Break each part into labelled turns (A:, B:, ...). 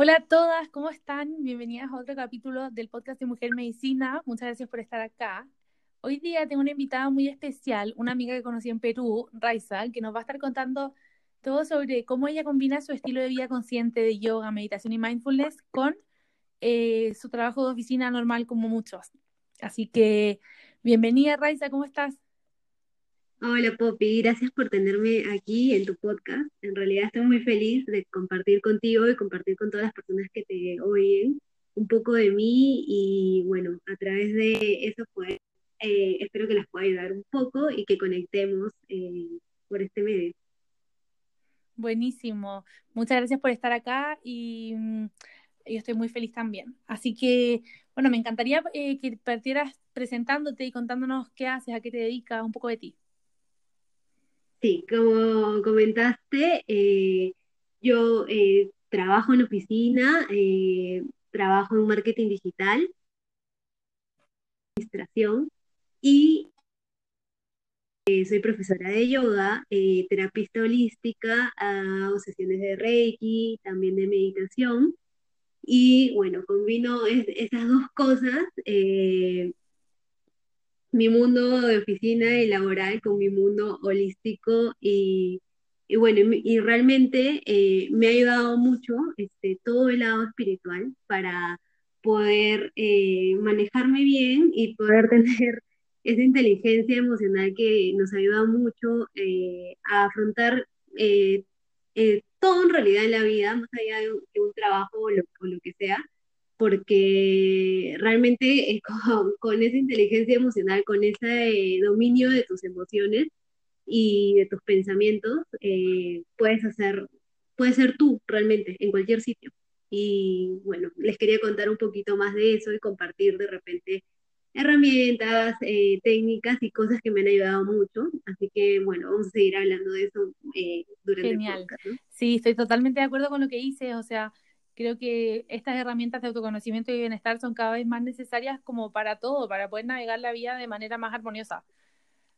A: Hola a todas, ¿cómo están? Bienvenidas a otro capítulo del podcast de Mujer Medicina. Muchas gracias por estar acá. Hoy día tengo una invitada muy especial, una amiga que conocí en Perú, Raiza, que nos va a estar contando todo sobre cómo ella combina su estilo de vida consciente de yoga, meditación y mindfulness con eh, su trabajo de oficina normal como muchos. Así que bienvenida Raiza, ¿cómo estás?
B: Hola Poppy, gracias por tenerme aquí en tu podcast. En realidad estoy muy feliz de compartir contigo y compartir con todas las personas que te oyen un poco de mí y bueno, a través de eso pues eh, espero que las pueda ayudar un poco y que conectemos eh, por este medio.
A: Buenísimo. Muchas gracias por estar acá y mm, yo estoy muy feliz también. Así que, bueno, me encantaría eh, que partieras presentándote y contándonos qué haces, a qué te dedicas, un poco de ti.
B: Sí, como comentaste, eh, yo eh, trabajo en oficina, eh, trabajo en marketing digital, administración y soy profesora de yoga, terapista holística, hago sesiones de Reiki, también de meditación. Y bueno, combino esas dos cosas mi mundo de oficina y laboral con mi mundo holístico y, bueno, y, realmente eh, me ha ayudado mucho este, todo el lado espiritual para poder eh, manejarme bien y poder tener esa inteligencia emocional que nos ayuda mucho eh, a afrontar todo en realidad en la vida, más allá de un, trabajo o lo que sea porque realmente eh, con, esa inteligencia emocional, con ese eh, dominio de tus emociones y de tus pensamientos, eh, puedes hacer, puedes ser tú realmente en cualquier sitio. Y bueno, les quería contar un poquito más de eso y compartir de repente herramientas, técnicas y cosas que me han ayudado mucho. Así que bueno, vamos a seguir hablando de eso durante
A: Genial. el podcast. Sí, estoy totalmente de acuerdo con lo que dices. O sea, creo que estas herramientas de autoconocimiento y bienestar son cada vez más necesarias como para todo, para poder navegar la vida de manera más armoniosa.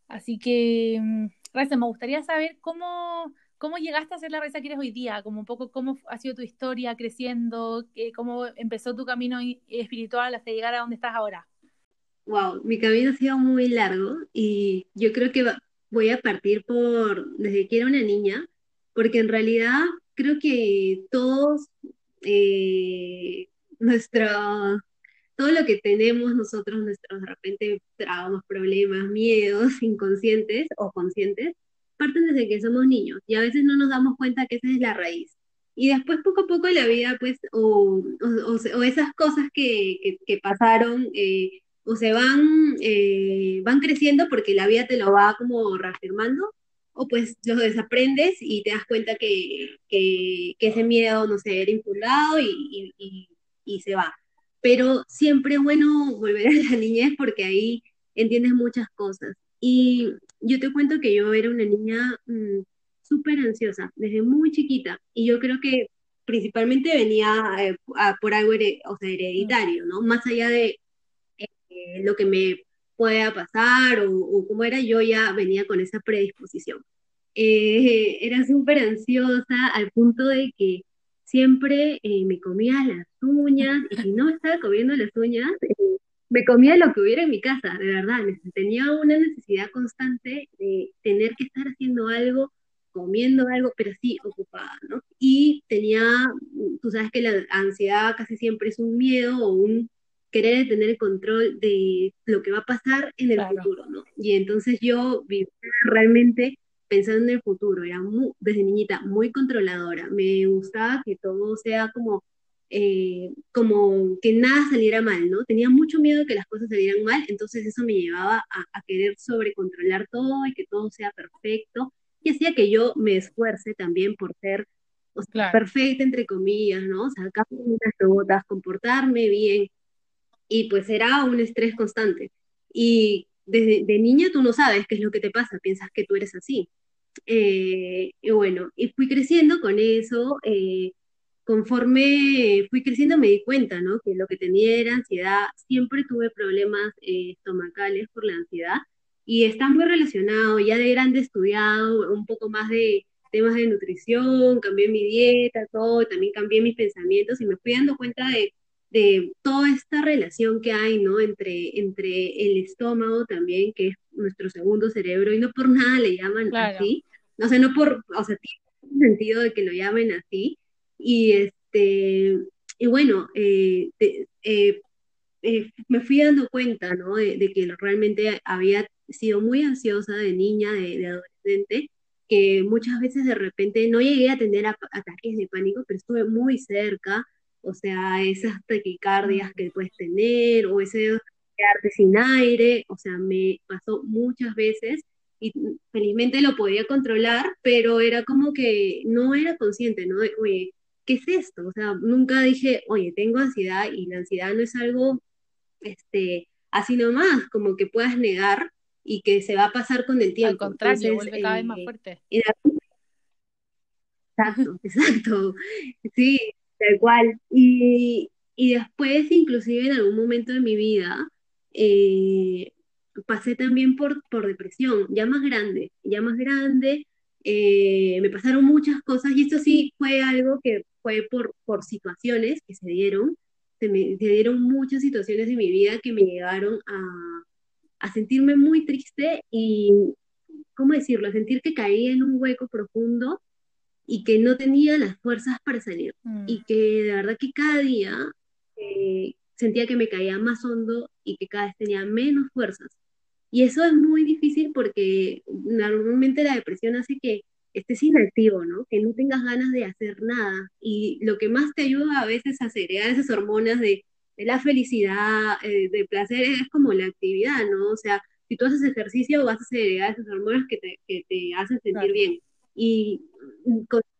A: Así que, mm, Raisa, me gustaría saber cómo, cómo llegaste a ser la Raisa que eres hoy día, como un poco cómo ha sido tu historia creciendo, cómo empezó tu camino espiritual hasta llegar a donde estás ahora.
B: Wow, mi camino ha sido muy largo y yo creo que voy a partir por desde que era una niña, porque en realidad creo que todos eh, nuestro, todo lo que tenemos nosotros, nuestros de repente traumas, problemas, miedos inconscientes o conscientes, parten desde que somos niños y a veces no nos damos cuenta que esa es la raíz. Y después poco a poco la vida, pues, o, o, esas cosas que, que, pasaron, eh, o se van, eh, van creciendo porque la vida te lo va como reafirmando, o pues lo desaprendes y te das cuenta que, que, ese miedo, no sé, era infundado y, se va. Pero siempre bueno volver a la niñez porque ahí entiendes muchas cosas. Y yo te cuento que yo era una niña mm, súper ansiosa desde muy chiquita y yo creo que principalmente venía eh, por algo o sea, hereditario, ¿no? Más allá de eh, lo que me pueda pasar o, o cómo era, yo ya venía con esa predisposición. Eh, era súper ansiosa al punto de que siempre eh, me comía las uñas y si no estaba comiendo las uñas, eh, me comía lo que hubiera en mi casa, de verdad. Tenía una necesidad constante de tener que estar haciendo algo, comiendo algo, pero sí ocupada, ¿no? Y tenía, tú sabes que la ansiedad casi siempre es un miedo o un querer tener el control de lo que va a pasar en el futuro, ¿no? Y entonces yo vivía realmente pensando en el futuro, era desde niñita muy controladora, me gustaba que todo sea como, eh, como que nada saliera mal, ¿no? Tenía mucho miedo de que las cosas salieran mal, entonces eso me llevaba a, querer sobrecontrolar todo y que todo sea perfecto, y hacía que yo me esfuerce también por ser perfecta, entre comillas, ¿no? Sacar unas botas, comportarme bien, y pues era un estrés constante. Y desde de niña tú no sabes qué es lo que te pasa, piensas que tú eres así. Eh, y bueno, y fui creciendo con eso. Eh, conforme fui creciendo me di cuenta, ¿no? Que lo que tenía era ansiedad. Siempre tuve problemas eh, estomacales por la ansiedad y está muy relacionado. Ya de grande estudiado un poco más de, temas de nutrición, cambié mi dieta, todo, también cambié mis pensamientos y me fui dando cuenta de, de toda esta relación que hay, ¿no? Entre, entre el estómago también, que es nuestro segundo cerebro, y no por nada le llaman así, o sea, no por, o sea, tiene sentido de que lo llamen así, y este, y bueno, eh, eh, eh, me fui dando cuenta, ¿no? De, que realmente había sido muy ansiosa de niña, de, adolescente, que muchas veces de repente no llegué a tener ataques de pánico, pero estuve muy cerca, o sea, esas taquicardias que puedes tener, o ese quedarte sin aire, o sea, me pasó muchas veces y felizmente lo podía controlar, pero era como que no era consciente, ¿no? oye, ¿qué es esto? O sea, nunca dije, oye, tengo ansiedad y la ansiedad no es algo este, así nomás, como que puedas negar y que se va a pasar con el tiempo.
A: Al contrario, vuelve cada vez más eh, fuerte.
B: Exacto, exacto. Sí, tal cual. Y, y, después, inclusive en algún momento de mi vida, eh, pasé también por, por depresión, ya más grande, ya más grande. Eh, me pasaron muchas cosas y esto sí fue algo que fue por, por situaciones que se dieron se me dieron muchas situaciones en mi vida que me llegaron a, a sentirme muy triste y, ¿cómo decirlo?, a sentir que caía en un hueco profundo y que no tenía las fuerzas para salir. Mm. Y que de verdad que cada día eh, sentía que me caía más hondo y que cada vez tenía menos fuerzas. Y eso es muy difícil porque normalmente la depresión hace que estés inactivo, ¿no? Que no tengas ganas de hacer nada. Y lo que más te ayuda a veces a segregar esas hormonas de, la felicidad, eh, de placer, es como la actividad, ¿no? O sea, si tú haces ejercicio, vas a segregar esas hormonas que te, que te hacen sentir bien. Y,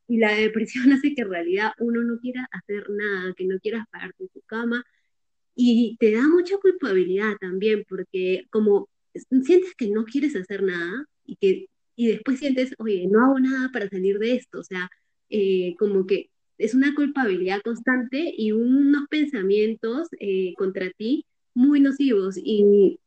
B: y la depresión hace que en realidad uno no quiera hacer nada, que no quieras pararte en tu cama. Y te da mucha culpabilidad también, porque como sientes que no quieres hacer nada y que y después sientes, oye, no hago nada para salir de esto, o sea, eh, como que es una culpabilidad constante y unos pensamientos eh, contra ti muy nocivos y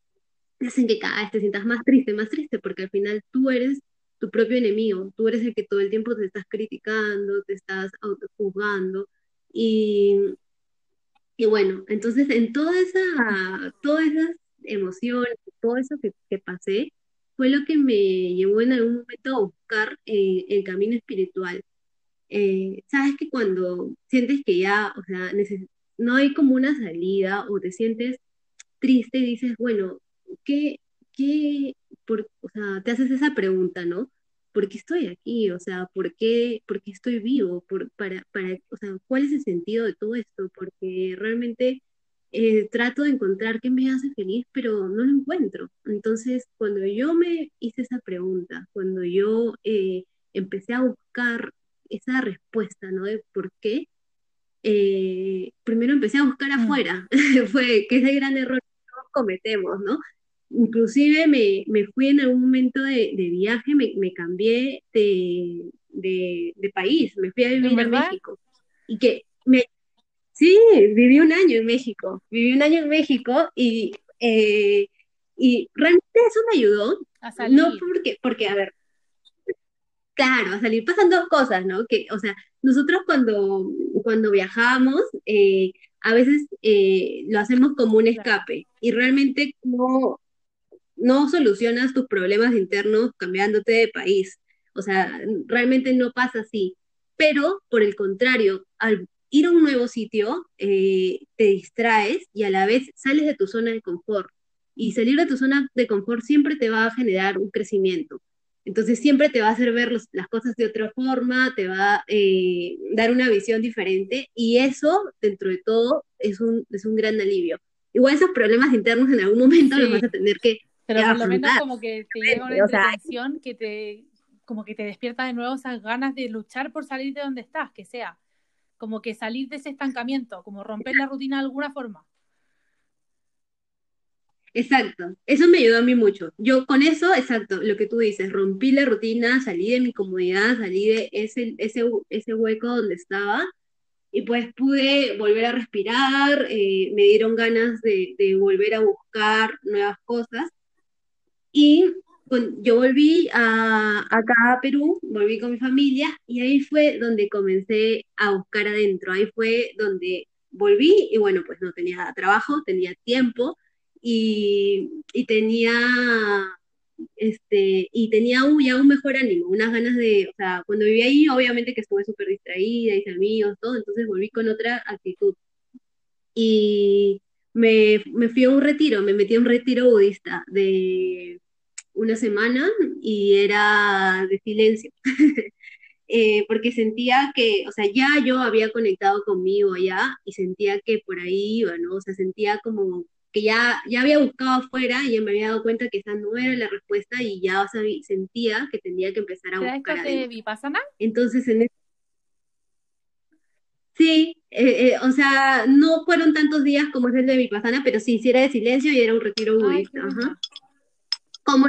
B: hacen que cada vez te sientas más triste, más triste, porque al final tú eres tu propio enemigo, tú eres el que todo el tiempo te estás criticando, te estás autojuzgando y, y bueno, entonces en toda esa, todas esas emociones, todo eso que, que pasé, fue lo que me llevó en algún momento a buscar eh, el camino espiritual. Eh, sabes que cuando sientes que ya, o sea, no hay como una salida o te sientes triste y dices, bueno, ¿qué, qué, por, o sea, te haces esa pregunta, ¿no? ¿Por qué estoy aquí? O sea, ¿por qué, por qué estoy vivo? Por, para, para, o sea, ¿cuál es el sentido de todo esto? Porque realmente eh, trato de encontrar qué me hace feliz, pero no lo encuentro. Entonces, cuando yo me hice esa pregunta, cuando yo eh, empecé a buscar esa respuesta, ¿no? De por qué, eh, primero empecé a buscar mm. afuera, fue que es el gran error que todos cometemos, ¿no? Inclusive me, me fui en algún momento de, de viaje, me, me cambié de, de, de, país, me fui a vivir a México. Y que me, Sí, viví un año en México, viví un año en México y, eh, y realmente eso me ayudó.
A: A salir.
B: No porque, porque, a ver, claro, a salir pasan dos cosas, ¿no? Que, o sea, nosotros cuando, cuando viajamos, eh, a veces eh, lo hacemos como un escape y realmente no, no solucionas tus problemas internos cambiándote de país. O sea, realmente no pasa así. Pero, por el contrario, al ir a un nuevo sitio eh, te distraes y a la vez sales de tu zona de confort. Y salir de tu zona de confort siempre te va a generar un crecimiento. Entonces siempre te va a hacer ver las cosas de otra forma, te va a eh, dar una visión diferente y eso, dentro de todo, es un, es un gran alivio. Igual esos problemas internos en algún momento los vas a tener que
A: Pero por lo menos como que te llega una intención que te, como que te despierta de nuevo esas ganas de luchar por salir de donde estás, que sea como que salir de ese estancamiento, como romper la rutina de alguna forma.
B: Exacto, eso me ayudó a mí mucho. Yo con eso, exacto, lo que tú dices, rompí la rutina, salí de mi comodidad, salí de ese, ese, ese hueco donde estaba y pues pude volver a respirar, eh, me dieron ganas de, de, volver a buscar nuevas cosas y yo volví a, acá a Perú, volví con mi familia y ahí fue donde comencé a buscar adentro, ahí fue donde volví y bueno, pues no tenía trabajo, tenía tiempo y, y tenía, este, y tenía ya un mejor ánimo, unas ganas de, o sea, cuando viví ahí obviamente que estuve súper distraída, hice amigos, todo, entonces volví con otra actitud. Y me, me fui a un retiro, me metí a un retiro budista de una semana y era de silencio, Eh, porque sentía que, o sea, ya yo había conectado conmigo ya y sentía que por ahí iba, ¿no? O sea, sentía como que ya, ya había buscado afuera y ya me había dado cuenta que esa no era la respuesta y ya sentía que tenía que empezar a
A: ¿Será
B: buscar
A: de. Vipassana?
B: Entonces, en Sí, eh, eh, o sea, no fueron tantos días como es el de Vipassana, pero sí, sí era de silencio y era un retiro budista, ajá. Como,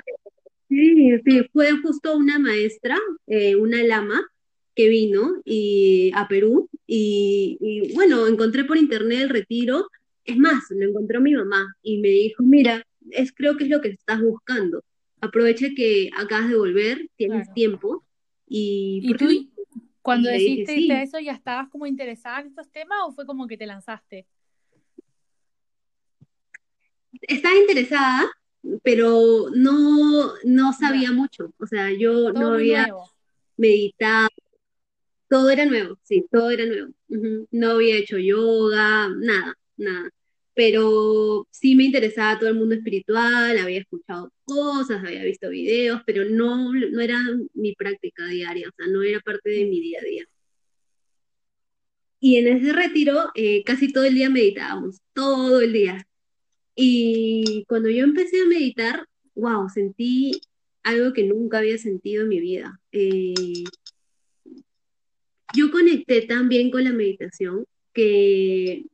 B: sí, sí, fue justo una maestra, eh, una lama, que vino y, a Perú y, y, bueno, encontré por internet el retiro, es más, lo encontró mi mamá y me dijo, mira, es, creo que es lo que estás buscando, aprovecha que acabas de volver, tienes
A: Claro.
B: tiempo y
A: ¿Y
B: ¿por
A: tú cuando decidiste
B: sí.
A: eso ya estabas como interesada en estos temas o fue como que te lanzaste?
B: estaba interesada, pero no, no sabía mucho. O sea, yo
A: todo
B: no había
A: nuevo.
B: meditado, todo era nuevo, sí, todo era nuevo. No había hecho yoga, nada, nada. Pero sí me interesaba todo el mundo espiritual, había escuchado cosas, había visto videos, pero no, no era mi práctica diaria, o sea, no era parte de mi día a día. Y en ese retiro, eh, casi todo el día meditábamos, todo el día. Y cuando yo empecé a meditar, wow, sentí algo que nunca había sentido en mi vida. Eh, yo conecté tan bien con la meditación que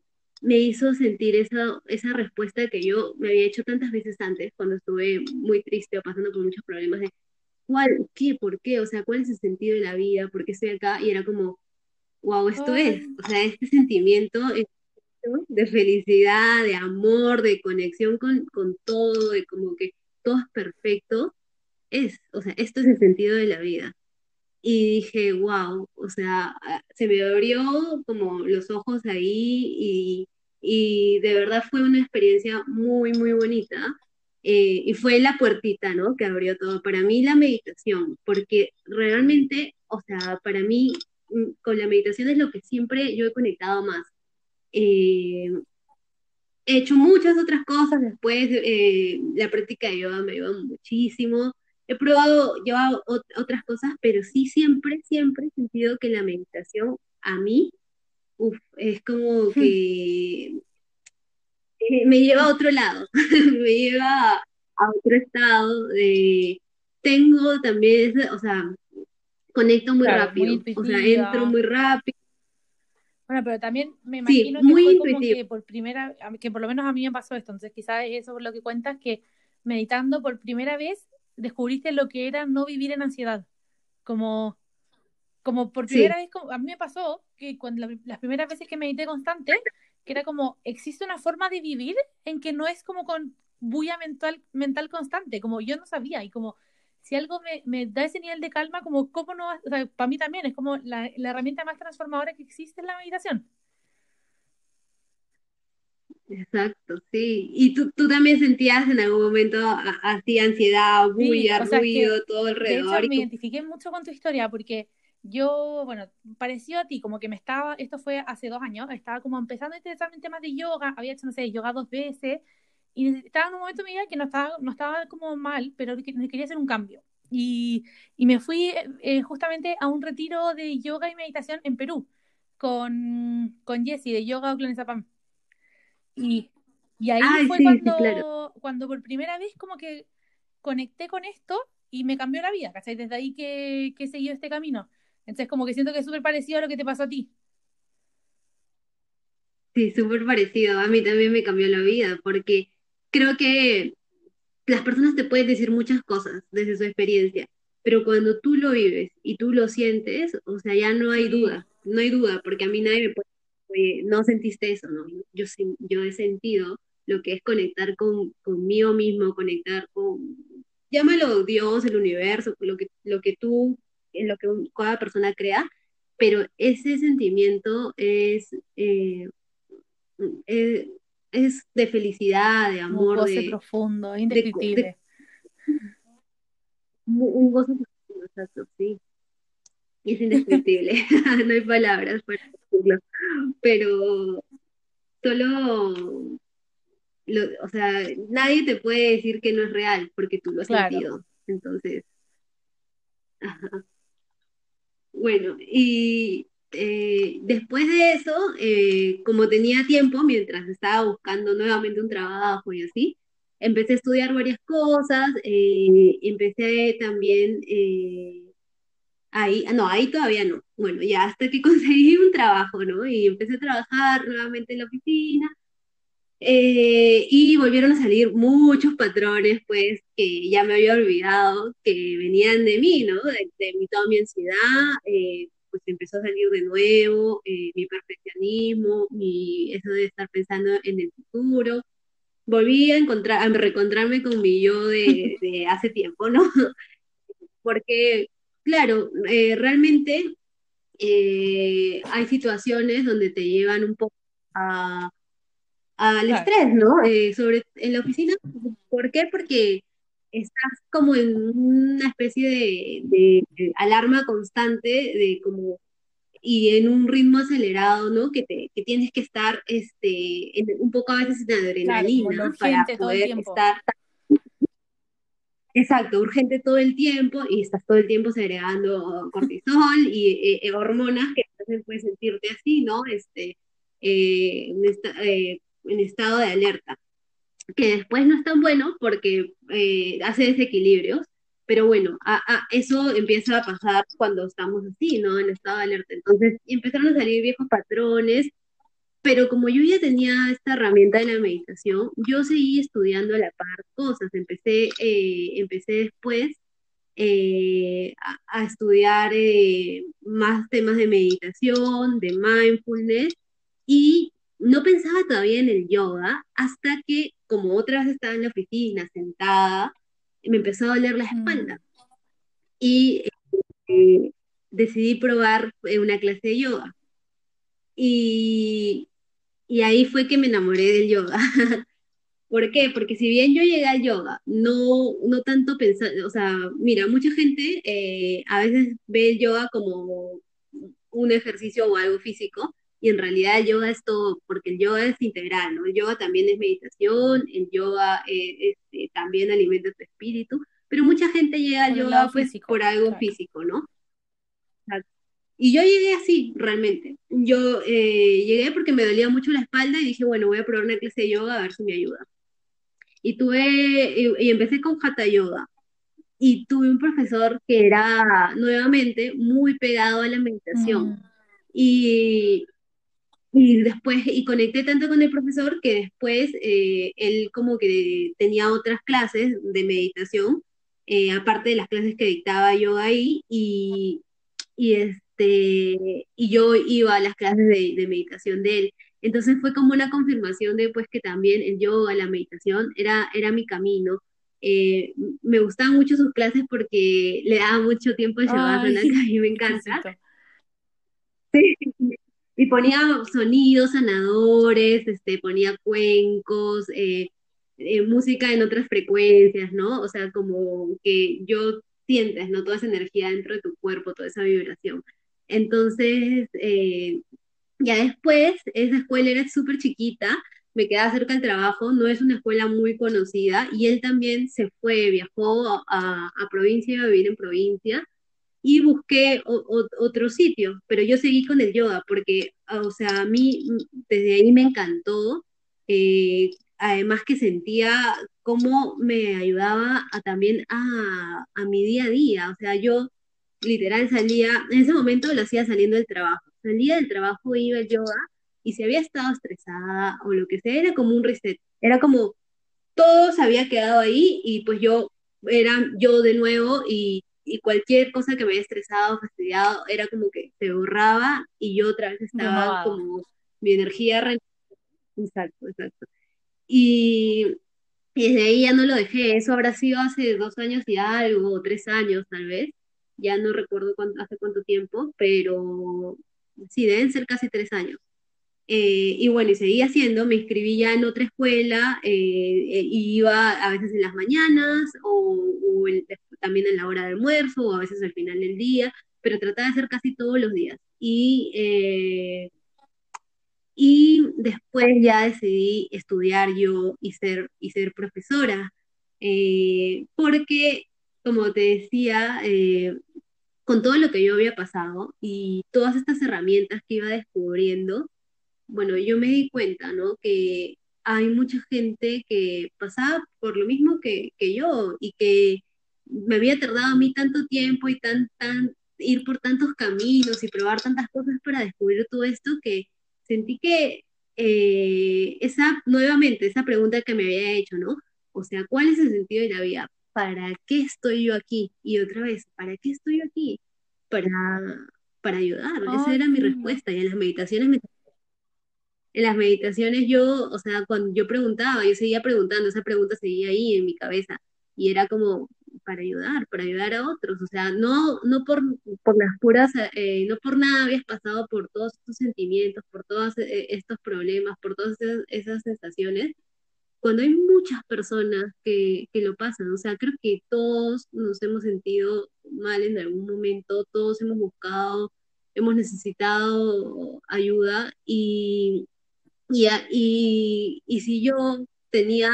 B: me hizo sentir esa, esa respuesta que yo me había hecho tantas veces antes, cuando estuve muy triste o pasando por muchos problemas de cuál, qué, por qué, o sea, cuál es el sentido de la vida, por qué estoy acá, y era como, wow, esto es, o sea, este sentimiento de felicidad, de amor, de conexión con, con todo, de como que todo es perfecto, es, o sea, esto es el sentido de la vida. Y dije, wow, o sea, ah, se me abrió como los ojos ahí y, y de verdad fue una experiencia muy, muy bonita. Eh, y fue la puertita, ¿no? Que abrió todo. Para mí la meditación, porque realmente, o sea, para mí mm, con la meditación es lo que siempre yo he conectado más. Eh, He hecho muchas otras cosas después, eh, la práctica de yoga me ayuda muchísimo. He probado otras cosas, pero sí siempre, siempre he sentido que la meditación a mí, uf, es como que eh, me lleva a otro lado, me lleva a, a otro estado. de- tengo también, o sea, conecto muy
A: claro, muy
B: rápido, o sea, entro muy rápido.
A: Bueno, pero también me
B: Sí,
A: imagino que
B: muy
A: fue como que por primera, que por lo menos a mí me pasó esto, entonces quizás eso es lo que cuentas, que meditando por primera vez descubriste lo que era no vivir en ansiedad, como, como por primera
B: Sí,
A: vez, como- a mí me pasó que cuando la- las primeras veces que medité constante, que era como, existe una forma de vivir en que no es como con bulla mental, mental constante, como yo no sabía, y como si algo me, me da ese nivel de calma, como, ¿cómo no? O sea, para mí también es como la, la herramienta más transformadora que existe en la meditación.
B: Exacto, sí. ¿Y tú, tú también sentías en algún momento así ansiedad,
A: Sí,
B: bulla,
A: o sea, es
B: ruido, todo
A: de hecho
B: alrededor?
A: Me identifiqué mucho con tu historia porque yo, bueno, parecido a ti, como que me estaba, esto fue hace dos años, estaba como empezando a interesarme en temas de yoga, había hecho, no sé, yoga dos veces y estaba en un momento de mi vida que no estaba, no estaba como mal, pero que quería hacer un cambio. Y, y me fui eh, justamente a un retiro de yoga y meditación en Perú con, con Jessie de Yoga Oclonizapam. Y, y ahí
B: ay,
A: fue
B: sí, sí, claro.
A: cuando, cuando por primera vez como que conecté con esto y me cambió la vida, ¿cachai? Desde ahí que, que he seguido este camino. Entonces como que siento que es súper parecido a lo que te pasó a ti.
B: Sí, súper parecido. A mí también me cambió la vida, porque creo que las personas te pueden decir muchas cosas desde su experiencia, pero cuando tú lo vives y tú lo sientes, o sea, ya no hay duda, no hay duda, porque a mí nadie me puede, oye, no sentiste eso, ¿no? Yo, yo he sentido lo que es conectar con, conmigo mismo, conectar con, llámalo Dios, el universo, lo que, lo que tú, lo que cada persona crea, pero ese sentimiento es, eh, eh, es de felicidad, de amor.
A: Un goce
B: de,
A: profundo, indescriptible.
B: un goce profundo, exacto, sí. Y es indescriptible, no hay palabras para decirlo, pero solo o sea, nadie te puede decir que no es real porque tú lo has sentido. Entonces, bueno, y eh, después de eso, eh, como tenía tiempo, mientras estaba buscando nuevamente un trabajo y así, empecé a estudiar varias cosas, eh, empecé también ahí, no, ahí todavía no, bueno, ya hasta que conseguí un trabajo, ¿no? Y empecé a trabajar nuevamente en la oficina y volvieron a salir muchos patrones, pues, que ya me había olvidado, que venían de mí, ¿no? De, mi, toda mi ansiedad, pues empezó a salir de nuevo, eh, mi perfeccionismo, mi, eso de estar pensando en el futuro. Volví a, encontrar, a reencontrarme con mi yo de, de hace tiempo, ¿no? Porque, claro, realmente hay situaciones donde te llevan un poco a al estrés, ¿no? Eh, sobre en la oficina. ¿Por qué? Porque estás como en una especie de, alarma constante, de como y en un ritmo acelerado, ¿no? Que, te, que tienes que estar este, un poco a veces en adrenalina para poder estar. Exacto, urgente todo el tiempo y estás todo el tiempo segregando cortisol y eh, eh, hormonas que te pueden sentirte así, ¿no? Este, eh, en estado de alerta, que después no es tan bueno porque eh, hace desequilibrios, pero bueno, eso empieza a pasar cuando estamos así, ¿no? En estado de alerta. Entonces empezaron a salir viejos patrones, pero como yo ya tenía esta herramienta de la meditación, yo seguí estudiando a la par cosas. Empecé, eh, empecé después eh, a, estudiar más temas de meditación, de mindfulness, y no pensaba todavía en el yoga hasta que, como otra vez estaba en la oficina sentada, me empezó a doler la espalda. Mm. Y eh, decidí probar eh, una clase de yoga. Y, ahí fue que me enamoré del yoga. ¿Por qué? Porque si bien yo llegué al yoga, no, no tanto pensar, o sea, mira, mucha gente eh, a veces ve el yoga como un ejercicio o algo físico, y en realidad el yoga es todo, porque el yoga es integral, ¿no? El yoga también es meditación, el yoga eh, este, también alimenta tu espíritu, pero mucha gente llega al yoga pues por algo físico, ¿no? Y yo llegué así, realmente. Yo eh, llegué porque me dolía mucho la espalda y dije, bueno, voy a probar una clase de yoga a ver si me ayuda. Y tuve, y, empecé con Hatha Yoga. Y tuve un profesor que era nuevamente muy pegado a la meditación. Mm. Y, y después, y conecté tanto con el profesor que después eh, él como que tenía otras clases de meditación, eh, aparte de las clases que dictaba yo ahí, y, y, este, y yo iba a las clases de, meditación de él. Entonces fue como una confirmación de pues que también el yoga, la meditación, era, era mi camino. Eh, me gustaban mucho sus clases porque le daba mucho tiempo al yoga, que a mí me encanta. Sí, y ponía sonidos sanadores, este, ponía cuencos, eh, eh, música en otras frecuencias, ¿no? O sea, como que yo sientes, ¿no? Toda esa energía dentro de tu cuerpo, toda esa vibración. Entonces, eh, ya después, esa escuela era súper chiquita, me quedaba cerca del trabajo, no es una escuela muy conocida, y él también se fue, viajó a, a provincia, a vivir en provincia, y busqué otro sitio, pero yo seguí con el yoga porque, o sea, a mí desde ahí me encantó, eh, además que sentía cómo me ayudaba a, también a, a, mi día a día, o sea, yo literal salía, en ese momento lo hacía saliendo del trabajo, salía del trabajo, iba al yoga y si había estado estresada o lo que sea, era como un reset, era como todo se había quedado ahí y pues yo era yo de nuevo y y cualquier cosa que me había estresado, fastidiado, era como que se borraba y yo otra vez estaba como mi energía. Exacto, exacto. Y, Y desde ahí ya no lo dejé, eso habrá sido hace dos años y algo, o tres años tal vez, ya no recuerdo cuánto, hace cuánto tiempo, pero sí, deben ser casi tres años. Eh, y bueno, y seguí haciendo, me inscribí ya en otra escuela, eh, eh, iba a veces en las mañanas o, o el- también en la hora de almuerzo o a veces al final del día, pero trataba de hacer casi todos los días. Y, eh, y después ya decidí estudiar yo y ser, y ser profesora, eh, porque, como te decía, eh, con todo lo que yo había pasado y todas estas herramientas que iba descubriendo, bueno, yo me di cuenta, ¿no? Que hay mucha gente que pasaba por lo mismo que, que yo y que me había tardado a mí tanto tiempo y tan, tan, ir por tantos caminos y probar tantas cosas para descubrir todo esto que sentí que eh, esa, nuevamente, esa pregunta que me había hecho, ¿no? O sea, ¿cuál es el sentido de la vida? ¿Para qué estoy yo aquí? Y otra vez, ¿para qué estoy yo aquí? Para, para ayudar. Esa
A: Ay,
B: era mi respuesta. Y en las meditaciones me en las meditaciones yo, o sea, cuando yo preguntaba, yo seguía preguntando, esa pregunta seguía ahí en mi cabeza y era como para ayudar, para ayudar a otros, o sea, no, no por, por las puras, eh, no por nada habías pasado por todos estos sentimientos, por todos eh, estos problemas, por todas esas, esas sensaciones, cuando hay muchas personas que, que lo pasan, o sea, creo que todos nos hemos sentido mal en algún momento, todos hemos buscado, hemos necesitado ayuda y y, y, y si yo tenía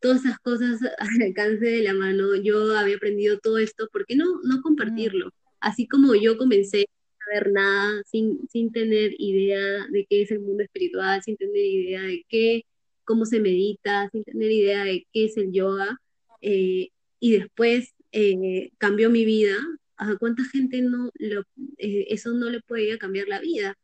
B: todas esas cosas al alcance de la mano, yo había aprendido todo esto, ¿por qué no, no compartirlo? Así como yo comencé a ver nada, sin, sin tener idea de qué es el mundo espiritual, sin tener idea de qué, cómo se medita, sin tener idea de qué es el yoga, eh, y después eh, cambió mi vida, ¿a cuánta gente no lo, eh, eso no le podía cambiar la vida?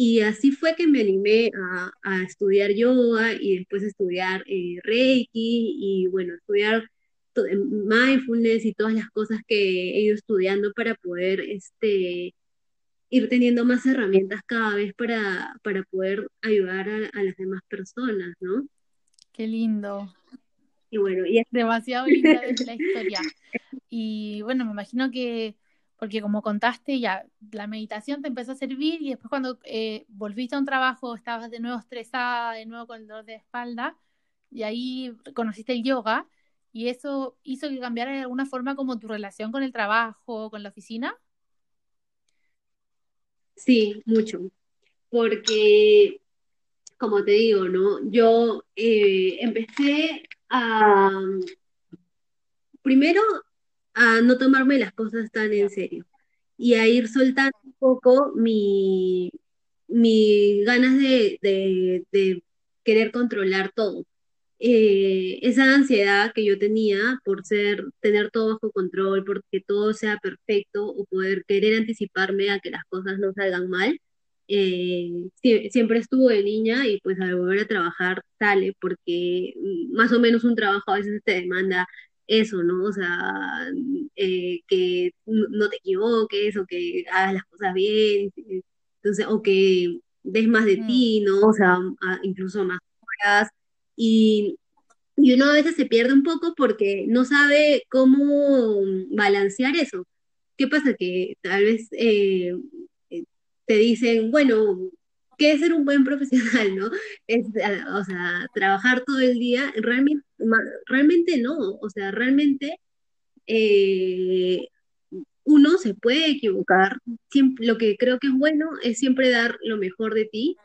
B: Y así fue que me animé a, a estudiar yoga y después estudiar eh, Reiki y bueno, estudiar to- mindfulness y todas las cosas que he ido estudiando para poder este, ir teniendo más herramientas cada vez para, para poder ayudar a, a las demás personas, ¿no?
A: qué lindo.
B: Y bueno, y
A: Demasiado linda la historia. Y bueno, me imagino que, porque como contaste, ya la meditación te empezó a servir y después cuando eh, volviste a un trabajo estabas de nuevo estresada, de nuevo con el dolor de espalda, y ahí conociste el yoga y eso hizo que cambiara de alguna forma como tu relación con el trabajo, con la oficina.
B: sí, mucho, porque como te digo, ¿no? Yo eh, empecé a primero a no tomarme las cosas tan en serio y a ir soltando un poco mi, mi ganas de, de, de querer controlar todo. Eh, esa ansiedad que yo tenía por ser, tener todo bajo control, porque todo sea perfecto o poder querer anticiparme a que las cosas no salgan mal, eh, sie- siempre estuvo de niña y pues al volver a trabajar sale porque mm, más o menos un trabajo a veces te demanda eso, ¿no? O sea, eh, que no te equivoques o que hagas las cosas bien, eh, entonces, o que des más de
A: Mm,
B: ti, ¿no? O sea, incluso más horas. Y, y uno a veces se pierde un poco porque no sabe cómo balancear eso. ¿Qué pasa? Que tal vez eh, eh, te dicen, bueno, ¿qué es ser un buen profesional, no? Es, o sea, trabajar todo el día, realmente, realmente no, o sea, realmente eh, uno se puede equivocar. Siempre, lo que creo que es bueno es siempre dar lo mejor de ti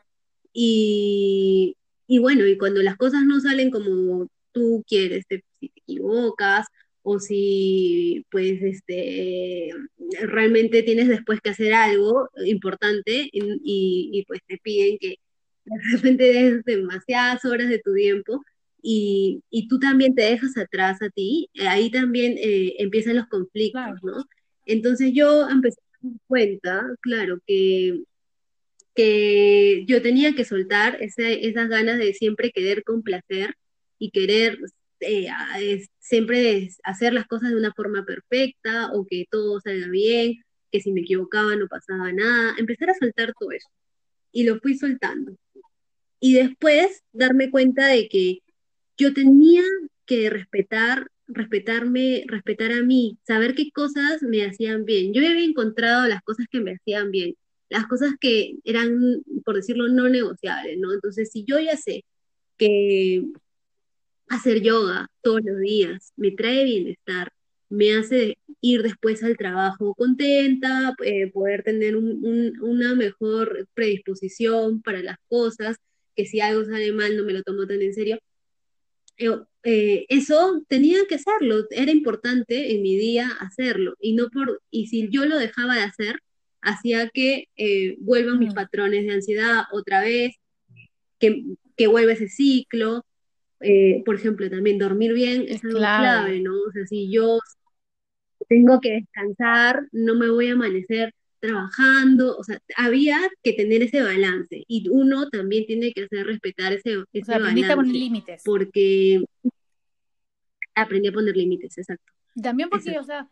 B: y, y bueno, y cuando las cosas no salen como tú quieres, te- si te equivocas o si pues este realmente tienes después que hacer algo importante y, y- y, pues te piden que de repente des demasiadas horas de tu tiempo y, y tú también te dejas atrás a ti, eh, ahí también eh, empiezan los conflictos,
A: claro.
B: ¿no? Entonces yo empecé a dar cuenta, claro, que que yo tenía que soltar ese- esas ganas de siempre querer complacer y querer eh, es- siempre es hacer las cosas de una forma perfecta o que todo salga bien, que si me equivocaba no pasaba nada, empezar a soltar todo eso y lo fui soltando. Y después darme cuenta de que yo tenía que respetar, respetarme, respetar a mí, saber qué cosas me hacían bien. Yo había encontrado las cosas que me hacían bien, las cosas que eran, por decirlo, no negociables, ¿no? Entonces, si yo ya sé que hacer yoga todos los días me trae bienestar, me hace ir después al trabajo contenta, eh, poder tener una mejor predisposición para las cosas, que si algo sale mal no me lo tomo tan en serio. Eh, eh, eso tenía que hacerlo, era importante en mi día hacerlo, y, no por, y si yo lo dejaba de hacer, hacía que vuelvan mis mm. patrones de ansiedad otra vez, que, que vuelva ese ciclo, eh, por ejemplo, también dormir bien es, algo clave. ¿no? O sea, si yo tengo que descansar, no me voy a amanecer trabajando, o sea, había que tener ese balance y uno también tiene que hacer respetar ese, ese o sea,
A: balance. a poner límites.
B: Porque aprendí a poner límites, exacto.
A: También porque, o sea,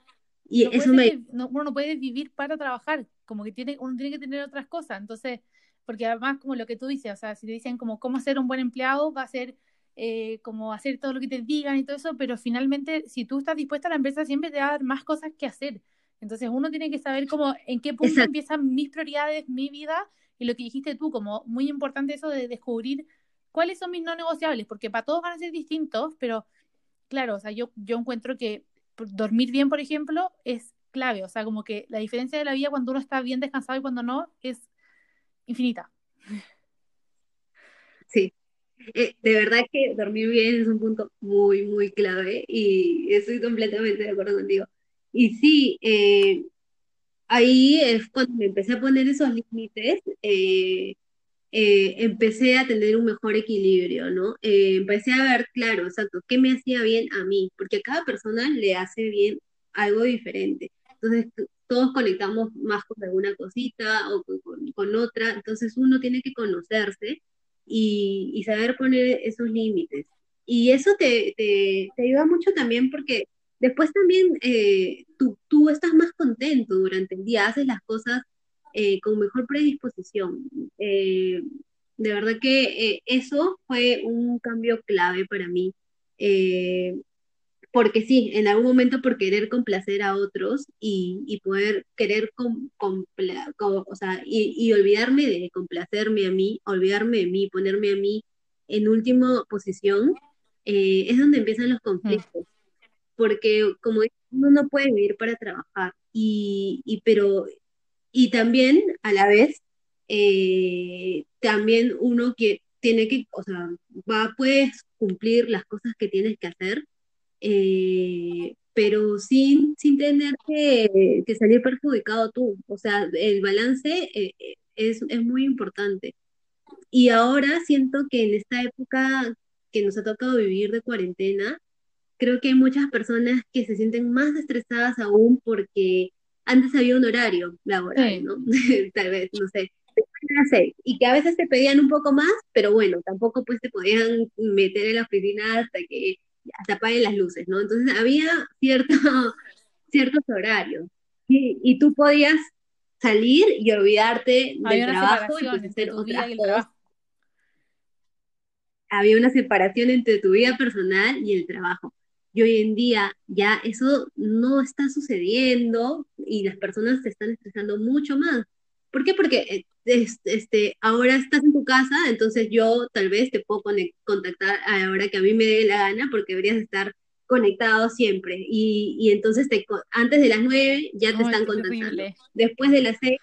B: y eso me...
A: uno no puede vivir para trabajar, como que tiene, uno tiene que tener otras cosas, entonces, porque además como lo que tú dices, o sea, si te dicen como cómo ser un buen empleado, va a ser eh, como hacer todo lo que te digan y todo eso, pero finalmente si tú estás dispuesta, la empresa siempre te va a dar más cosas que hacer. Entonces uno tiene que saber como en qué punto empiezan mis prioridades, mi vida y lo que dijiste tú, como muy importante eso de descubrir cuáles son mis no negociables, porque para todos van a ser distintos, pero claro, o sea, yo, yo encuentro que dormir bien, por ejemplo, es clave, o sea, como que la diferencia de la vida cuando uno está bien descansado y cuando no es infinita.
B: Sí, eh, de verdad que dormir bien es un punto muy, muy clave y estoy completamente de acuerdo contigo. Y sí, eh, ahí es cuando me empecé a poner esos límites, eh, empecé a tener un mejor equilibrio, ¿no? empecé a ver, claro, exacto, qué me hacía bien a mí, porque a cada persona le hace bien algo diferente. Entonces, todos conectamos más con alguna cosita o con otra, entonces uno tiene que conocerse y, saber poner esos límites. Y eso te, te, ayuda mucho también porque después también eh, tú, tú, estás más contento durante el día, haces las cosas eh, con mejor predisposición. Eh, de verdad que eso fue un cambio clave para mí porque sí, en algún momento por querer complacer a otros y, poder querer o sea, y, olvidarme de complacerme a mí, olvidarme de mí, ponerme a mí en última posición, eh, es donde empiezan los conflictos. Porque como uno no puede vivir para trabajar, y, pero, y también a la vez, eh, también uno que tiene que, o sea, va, puedes cumplir las cosas que tienes que hacer, eh, pero sin, sin tener que, salir perjudicado tú. O sea, el balance eh, eh, es, es, muy importante. Y ahora siento que en esta época que nos ha tocado vivir de cuarentena, creo que hay muchas personas que se sienten más estresadas aún porque antes había un horario laboral, ¿no? Tal vez, no sé. Y que a veces te pedían un poco más, pero bueno, tampoco pues te podían meter en la oficina hasta que hasta apaguen las luces, ¿no? Entonces había cierto, ciertos horarios y, y tú podías salir y olvidarte del trabajo y pues hacer otras cosas. Había una separación entre tu vida personal y el trabajo. Y hoy en día ya eso no está sucediendo y las personas se están estresando mucho más. ¿Por qué? Porque eh, este, ahora estás en tu casa, entonces yo tal vez te puedo contactar a la hora que a mí me dé la gana, porque deberías estar conectado siempre. Y, y entonces te, antes de las nueve ya te están contactando. Después de las seis,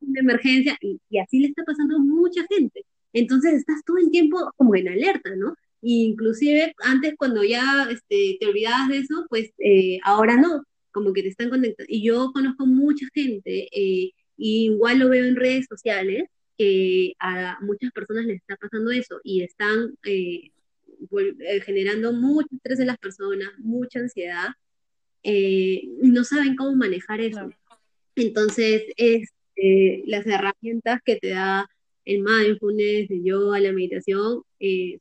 B: una emergencia, y, así le está pasando a mucha gente. Entonces estás todo el tiempo como en alerta, ¿no? Inclusive antes cuando ya este, te olvidabas de eso, pues eh, ahora no, como que te están conectando. Y yo conozco mucha gente eh, y igual lo veo en redes sociales, que a muchas personas les está pasando eso y están eh, eh, generando mucho estrés en las personas, mucha ansiedad, eh, y no saben cómo manejar eso. Entonces, es, las herramientas que te da el mindfulness, el yoga, la meditación,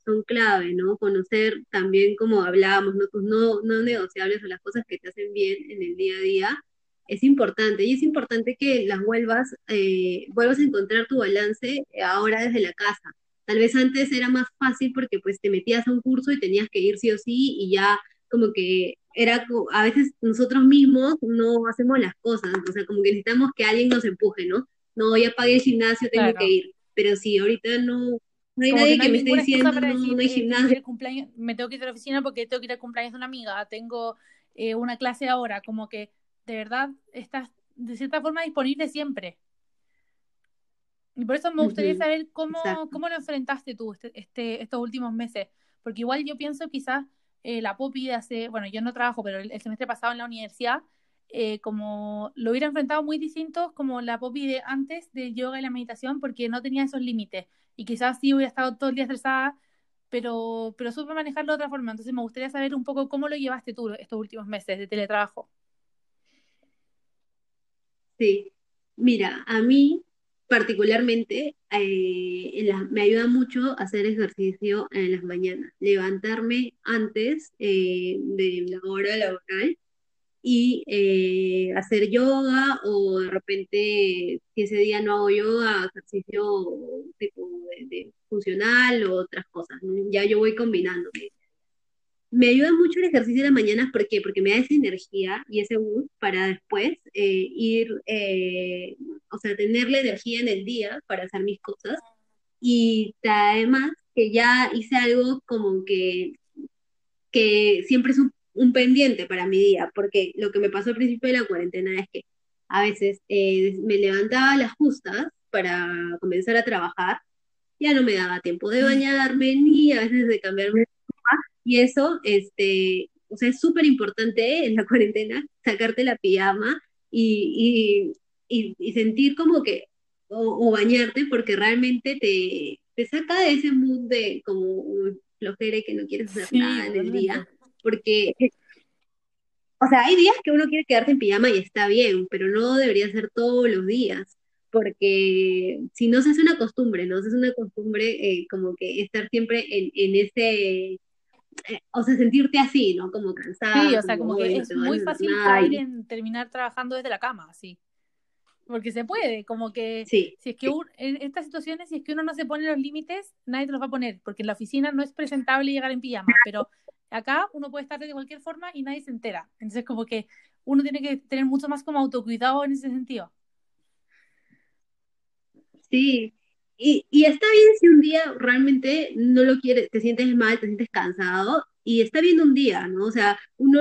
B: son clave, ¿no? Conocer también, como hablábamos, ¿no? Tus no, no negociables o las cosas que te hacen bien en el día a día, es importante y es importante que las vuelvas, eh, vuelvas a encontrar tu balance ahora desde la casa. Tal vez antes era más fácil porque pues te metías a un curso y tenías que ir sí o sí y ya como que era, a veces nosotros mismos no hacemos las cosas, o sea, como que necesitamos que alguien nos empuje, ¿no? No, ya pagué el gimnasio, tengo que ir. Pero si ahorita no, no hay nadie que, me esté diciendo, no, no, hay gimnasio.
A: me tengo que ir a la oficina porque tengo que ir al cumpleaños de una amiga, tengo eh, una clase ahora, como que de verdad estás de cierta forma disponible siempre. Y por eso me gustaría saber cómo, cómo lo enfrentaste tú este, este, estos últimos meses. Porque igual yo pienso quizás eh, la Popi de hace, bueno, yo no trabajo, pero el, semestre pasado en la universidad, eh, como lo hubiera enfrentado muy distinto como la Popi de antes de yoga y la meditación, porque no tenía esos límites. Y quizás sí hubiera estado todo el día estresada, pero, pero supe manejarlo de otra forma. Entonces me gustaría saber un poco cómo lo llevaste tú estos últimos meses de teletrabajo.
B: Sí, mira, a mí particularmente eh, me ayuda mucho hacer ejercicio en las mañanas, levantarme antes eh, de la hora laboral y eh, hacer yoga o de repente si ese día no hago yoga, ejercicio tipo de, funcional o otras cosas, ya yo voy combinando me ayuda mucho el ejercicio de las mañanas, ¿por qué? Porque me da esa energía y ese boost para después eh, ir, eh, o sea, tener la energía en el día para hacer mis cosas. Y además que ya hice algo como que, que siempre es un, pendiente para mi día, porque lo que me pasó al principio de la cuarentena es que a veces eh, me levantaba a las justas para comenzar a trabajar, ya no me daba tiempo de bañarme ni a veces de cambiarme y eso, este, o sea, es súper importante en la cuarentena sacarte la pijama y, sentir como que, o, bañarte, porque realmente te, te saca de ese mood de como flojera y que no quieres hacer nada en el día, porque, o sea, hay días que uno quiere quedarse en pijama y está bien, pero no debería ser todos los días porque si no se hace una costumbre, ¿no? Se hace una costumbre eh, como que estar siempre en, en ese eh, o sea, sentirte así, ¿no? Como cansada.
A: Sí, o sea, como, que es muy fácil caer en terminar trabajando desde la cama, así. Porque se puede, como que
B: sí,
A: si es que en estas situaciones, si es que uno no se pone los límites, nadie te los va a poner, porque en la oficina no es presentable llegar en pijama, pero acá uno puede estar de cualquier forma y nadie se entera. Entonces, como que uno tiene que tener mucho más como autocuidado en ese sentido.
B: Sí, y, y, está bien si un día realmente no lo quieres, te sientes mal, te sientes cansado, y está bien un día, ¿no? O sea, uno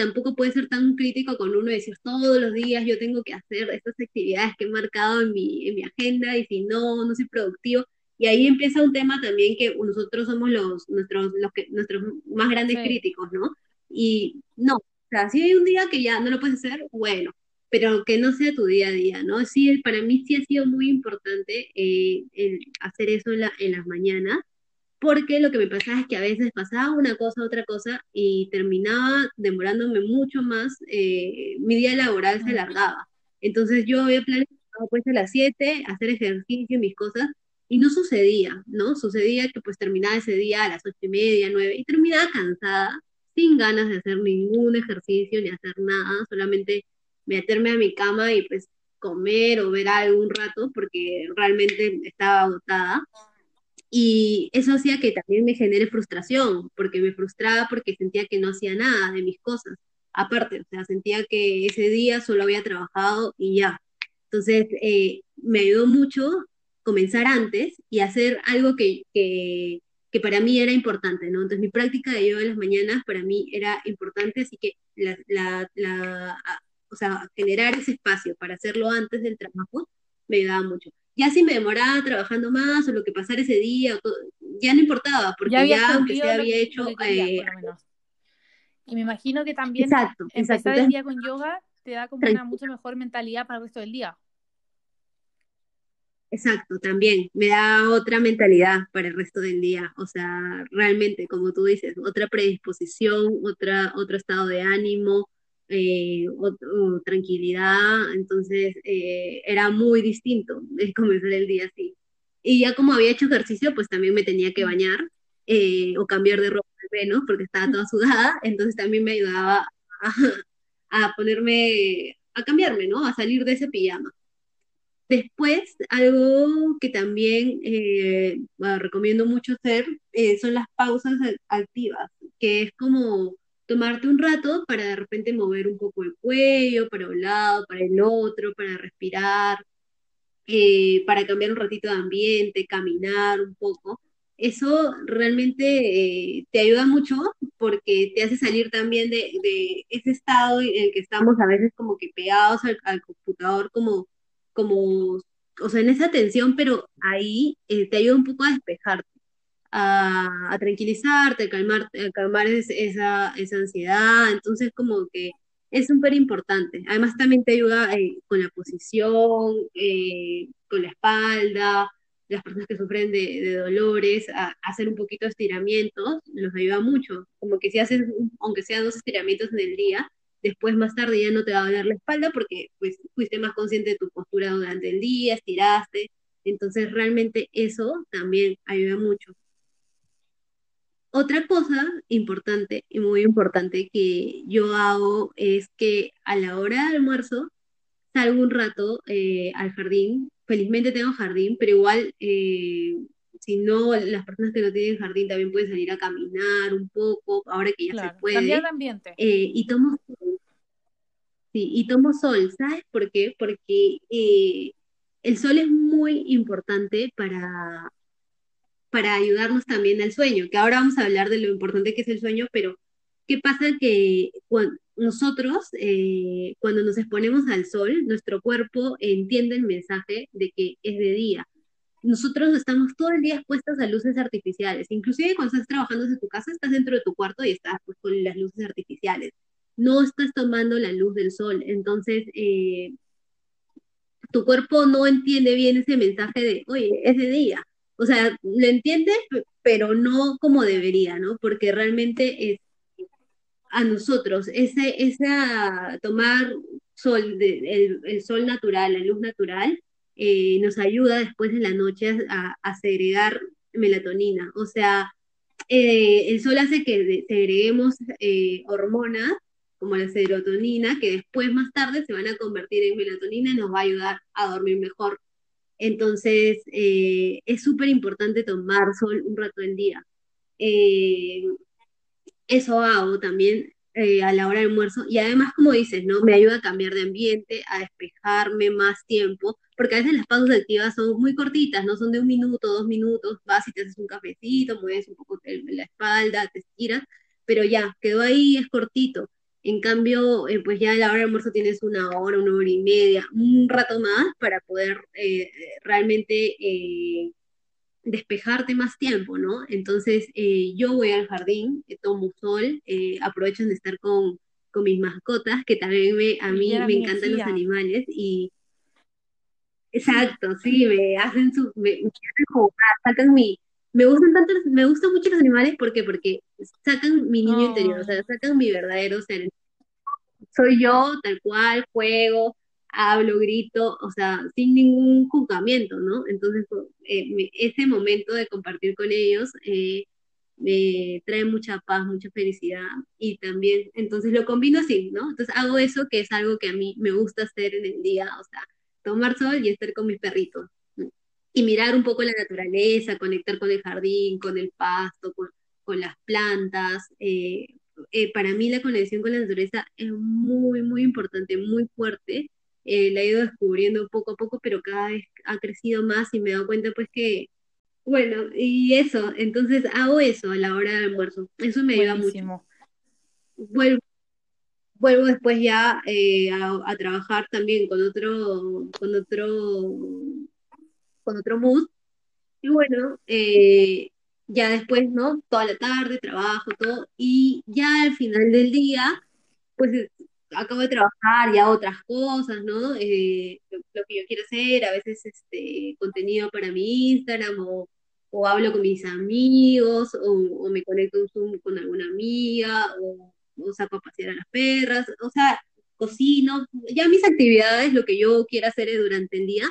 B: tampoco puede ser tan crítico con uno y decir todos los días yo tengo que hacer estas actividades que he marcado en mi, en mi agenda y si no, no soy productivo. Y ahí empieza un tema también que nosotros somos los, nuestros, los que, nuestros más grandes críticos, ¿no? Y no, o sea, si hay un día que ya no lo puedes hacer, bueno, pero que no sea tu día a día, ¿no? Sí, para mí sí ha sido muy importante eh, hacer eso en, las mañanas, porque lo que me pasaba es que a veces pasaba una cosa, otra cosa, y terminaba demorándome mucho más, eh, mi día laboral se alargaba. Entonces yo había planificado pues a las 7, hacer ejercicio, mis cosas, y no sucedía, ¿no? Sucedía que pues terminaba ese día a las ocho y media, nueve, y terminaba cansada, sin ganas de hacer ningún ejercicio ni hacer nada, solamente meterme a mi cama y pues comer o ver algo un rato porque realmente estaba agotada. Y eso hacía que también me genere frustración, porque me frustraba porque sentía que no hacía nada de mis cosas. Aparte, o sea, sentía que ese día solo había trabajado y ya. Entonces, eh, me ayudó mucho comenzar antes y hacer algo que, que, que, para mí era importante, ¿no? Entonces, mi práctica de yoga en las mañanas para mí era importante, así que la, la, la o sea, generar ese espacio para hacerlo antes del trabajo, me ayudaba mucho. Ya si me demoraba trabajando más o lo que pasara ese día, ya no importaba, porque ya, aunque se había hecho... Eh,
A: y me imagino que también exacto, empezar el día con yoga te da como una mucho mejor mentalidad para el resto del día.
B: Exacto, también me da otra mentalidad para el resto del día, o sea, realmente, como tú dices, otra predisposición, otra, otro estado de ánimo, eh, o, tranquilidad, entonces eh, era muy distinto el comenzar el día así. Y ya como había hecho ejercicio, pues también me tenía que bañar eh, o cambiar de ropa al menos, porque estaba toda sudada, entonces también me ayudaba a, a ponerme, a cambiarme, ¿no? A salir de ese pijama. Después, algo que también eh, recomiendo mucho hacer eh, son las pausas activas, que es como tomarte un rato para de repente mover un poco el cuello para un lado, para el otro, para respirar, eh, para cambiar un ratito de ambiente, caminar un poco. Eso realmente te ayuda mucho porque te hace salir también de, ese estado en el que estamos a veces como que pegados al computador, como, como, o sea, en esa tensión, pero ahí eh, te ayuda un poco a despejarte, a, a tranquilizarte, a calmar, a calmar es- esa, esa ansiedad. Entonces, como que es súper importante. Además, también te ayuda eh, con la posición, eh, con la espalda, las personas que sufren de, dolores, a, hacer un poquito de estiramientos, los ayuda mucho. Como que si haces, un- aunque sea dos estiramientos en el día, después más tarde ya no te va a doler la espalda porque pues fuiste más consciente de tu postura durante el día, estiraste. Entonces, realmente eso también ayuda mucho. Otra cosa importante y muy importante que yo hago es que a la hora de almuerzo salgo un rato eh, al jardín. Felizmente tengo jardín, pero igual, eh, si no, las personas que no tienen jardín también pueden salir a caminar un poco, ahora que ya se
A: Claro, cambiar
B: puede.
A: de ambiente.
B: eh, y tomo sol, sí, y tomo sol, ¿sabes por qué? Porque eh, el sol es muy importante para para ayudarnos también al sueño, que ahora vamos a hablar de lo importante que es el sueño, pero ¿qué pasa? Que cuando nosotros, eh, cuando nos exponemos al sol, nuestro cuerpo entiende el mensaje de que es de día. Nosotros estamos todo el día expuestos a luces artificiales, inclusive cuando estás trabajando desde tu casa, estás dentro de tu cuarto y estás pues, con las luces artificiales. No estás tomando la luz del sol, entonces eh, tu cuerpo no entiende bien ese mensaje de, oye, es de día. O sea, lo entiende, p- pero no como debería, ¿no? Porque realmente es a nosotros, ese, esa tomar sol, de- el, el sol natural, la luz natural, eh, nos ayuda después de la noche a, a segregar melatonina. O sea, eh, el sol hace que segreguemos eh, hormonas como la serotonina, que después más tarde se van a convertir en melatonina y nos va a ayudar a dormir mejor. Entonces, eh, es súper importante tomar sol un rato del día. Eh, eso hago también eh, a la hora del almuerzo y además, como dices, ¿no? Me ayuda a cambiar de ambiente, a despejarme más tiempo, porque a veces las pausas activas son muy cortitas, no son de un minuto, dos minutos, vas y te haces un cafecito, mueves un poco el- la espalda, te estiras, pero ya, quedó ahí, es cortito. En cambio, eh, pues ya a la hora del almuerzo tienes una hora, una hora y media, un rato más para poder eh, realmente eh, despejarte más tiempo, ¿no? Entonces, eh, yo voy al jardín, eh, tomo sol, eh, aprovecho de estar con, con mis mascotas, que también me, a mí me encantan los animales y, exacto, sí, me hacen su, me, me hacen jugar, sacan mi, me gustan tanto, me gustan mucho los animales, ¿por qué? Porque sacan mi niño interior, o sea, sacan mi verdadero ser soy yo, tal cual, juego, hablo, grito, o sea, sin ningún juzgamiento, ¿no? Entonces, eh, me- ese momento de compartir con ellos eh, me trae mucha paz, mucha felicidad y también, entonces lo combino así, ¿no? Entonces hago eso que es algo que a mí me gusta hacer en el día, o sea, tomar sol y estar con mis perritos. Y mirar un poco la naturaleza, conectar con el jardín, con el pasto, con, con las plantas, eh, eh, para mí la conexión con la naturaleza es muy, muy importante, muy fuerte. Eh, la he ido descubriendo poco a poco, pero cada vez ha crecido más y me he dado cuenta pues que, bueno, y eso, entonces hago eso a la hora del almuerzo. Eso me ayuda mucho. Vuelvo, vuelvo después ya eh, a, a trabajar también con otro, con otro, con otro mood. Y bueno, eh, ya después, ¿no? Toda la tarde trabajo, todo, y ya al final del día pues acabo de trabajar y hago otras cosas, ¿no? Eh, lo, lo que yo quiero hacer, a veces este contenido para mi Instagram o, o hablo con mis amigos o, o me conecto en Zoom con alguna amiga o saco a pasear a las perras, o sea, cocino, ya mis actividades, lo que yo quiero hacer es durante el día.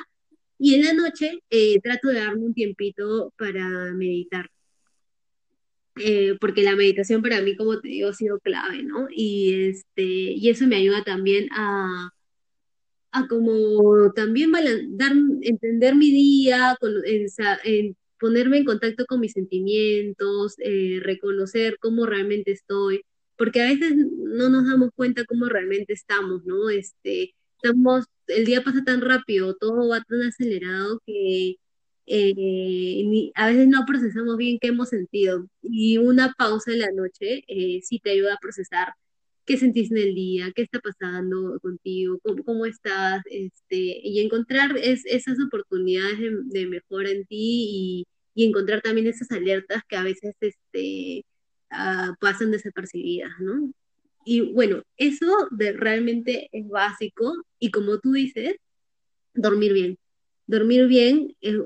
B: Y en la noche eh, trato de darme un tiempito para meditar. Eh, porque la meditación para mí, como te digo, ha sido clave, ¿no? Y, este, y eso me ayuda también a, a como también dar, entender mi día, con, en, en ponerme en contacto con mis sentimientos, eh, reconocer cómo realmente estoy, porque a veces no nos damos cuenta cómo realmente estamos, ¿no? Este, estamos, el día pasa tan rápido, todo va tan acelerado que eh, a veces no procesamos bien qué hemos sentido. Y una pausa en la noche eh, sí te ayuda a procesar qué sentís en el día, qué está pasando contigo, cómo, estás, este, y encontrar es, esas oportunidades de, mejora en ti y, encontrar también esas alertas que a veces este, uh, pasan desapercibidas, ¿no? Y bueno, eso de, realmente es básico y como tú dices, dormir bien. Dormir bien es,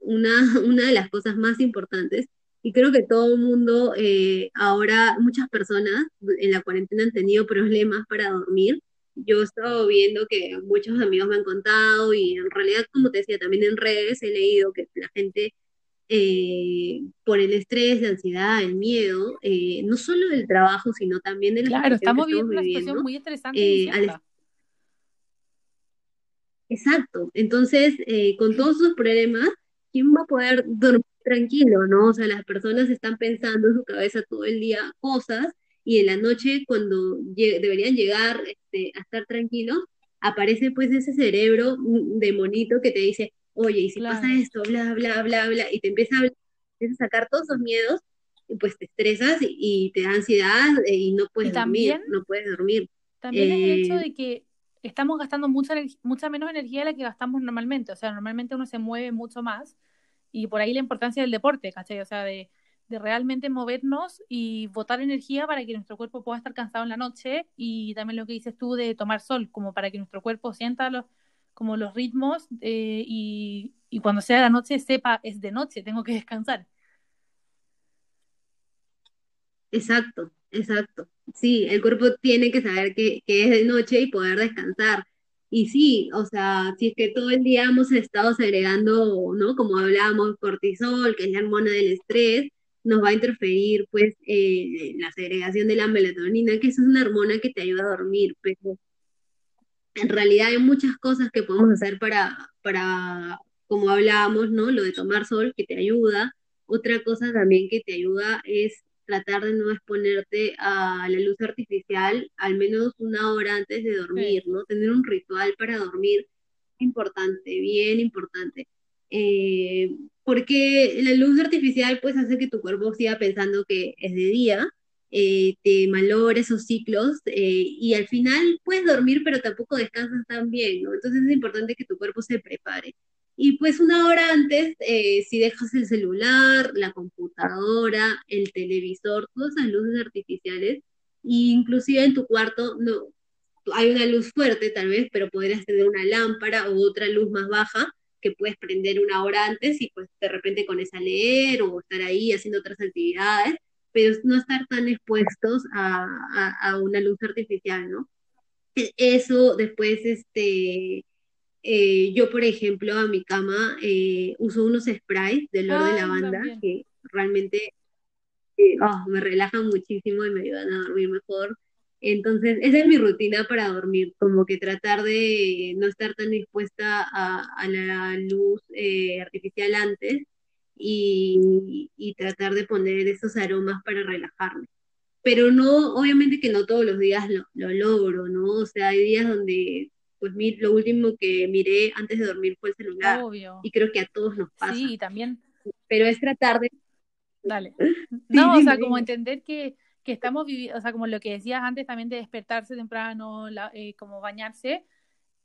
B: una, una de las cosas más importantes y creo que todo el mundo, eh, ahora muchas personas en la cuarentena han tenido problemas para dormir. Yo he estado viendo que muchos amigos me han contado y en realidad, como te decía, también en redes he leído que la gente eh, por el estrés, la ansiedad, el miedo, eh, no solo del trabajo, sino también de
A: la Claro, estamos viviendo una situación muy estresante.
B: Exacto. Entonces, con todos esos problemas, ¿quién va a poder dormir tranquilo, ¿no? O sea, las personas están pensando en su cabeza todo el día cosas y en la noche cuando deberían llegar este, a estar tranquilos, aparece pues ese cerebro de monito que te dice, oye, y si pasa esto, bla, bla, bla, bla, y te empieza a, a sacar todos esos miedos, pues te estresas y, te da ansiedad eh, y no puedes dormir, no puedes dormir.
A: También es el hecho eh, de que estamos gastando mucha, mucha menos energía de la que gastamos normalmente, o sea, normalmente uno se mueve mucho más y por ahí la importancia del deporte, ¿cachai? O sea, de, de realmente movernos y botar energía para que nuestro cuerpo pueda estar cansado en la noche y también lo que dices tú de tomar sol, como para que nuestro cuerpo sienta los, como los ritmos eh, y, cuando sea la noche sepa es de noche, tengo que descansar.
B: Exacto, exacto. Sí, el cuerpo tiene que saber que, que es de noche y poder descansar. Y sí, o sea, si es que todo el día hemos estado segregando, ¿no? Como hablábamos, cortisol, que es la hormona del estrés, nos va a interferir, pues, eh, la segregación de la melatonina, que es una hormona que te ayuda a dormir, pero en realidad hay muchas cosas que podemos hacer para, para, como hablábamos, ¿no? Lo de tomar sol, que te ayuda. Otra cosa también que te ayuda es tratar de no exponerte a la luz artificial al menos una hora antes de dormir, ¿no? Tener un ritual para dormir, importante, bien importante. Eh, porque la luz artificial pues hace que tu cuerpo siga pensando que es de día, eh, te malora esos ciclos eh, y al final puedes dormir pero tampoco descansas tan bien, ¿no? Entonces es importante que tu cuerpo se prepare. Y pues una hora antes, eh, si dejas el celular, la computadora, el televisor, todas esas luces artificiales, e inclusive en tu cuarto, no, hay una luz fuerte tal vez, pero podrías tener una lámpara o otra luz más baja que puedes prender una hora antes y pues de repente con esa leer o estar ahí haciendo otras actividades, pero no estar tan expuestos a, a una luz artificial, ¿no? E, eso después, este, eh, yo, por ejemplo, a mi cama eh, uso unos sprays de olor de lavanda que realmente eh, oh, me relajan muchísimo y me ayudan a dormir mejor. Entonces, esa es mi rutina para dormir, como que tratar de no estar tan expuesta a, a la luz artificial antes y, y, tratar de poner esos aromas para relajarme. Pero no, obviamente que no todos los días lo, lo logro, ¿no? O sea, hay días donde pues lo último que miré antes de dormir fue el celular. Obvio. Y creo que a todos nos pasa.
A: Sí, también.
B: Pero es tratar de...
A: Dale. No, o sea, como entender que, que estamos viviendo, o sea, como lo que decías antes también de despertarse temprano, eh, como bañarse,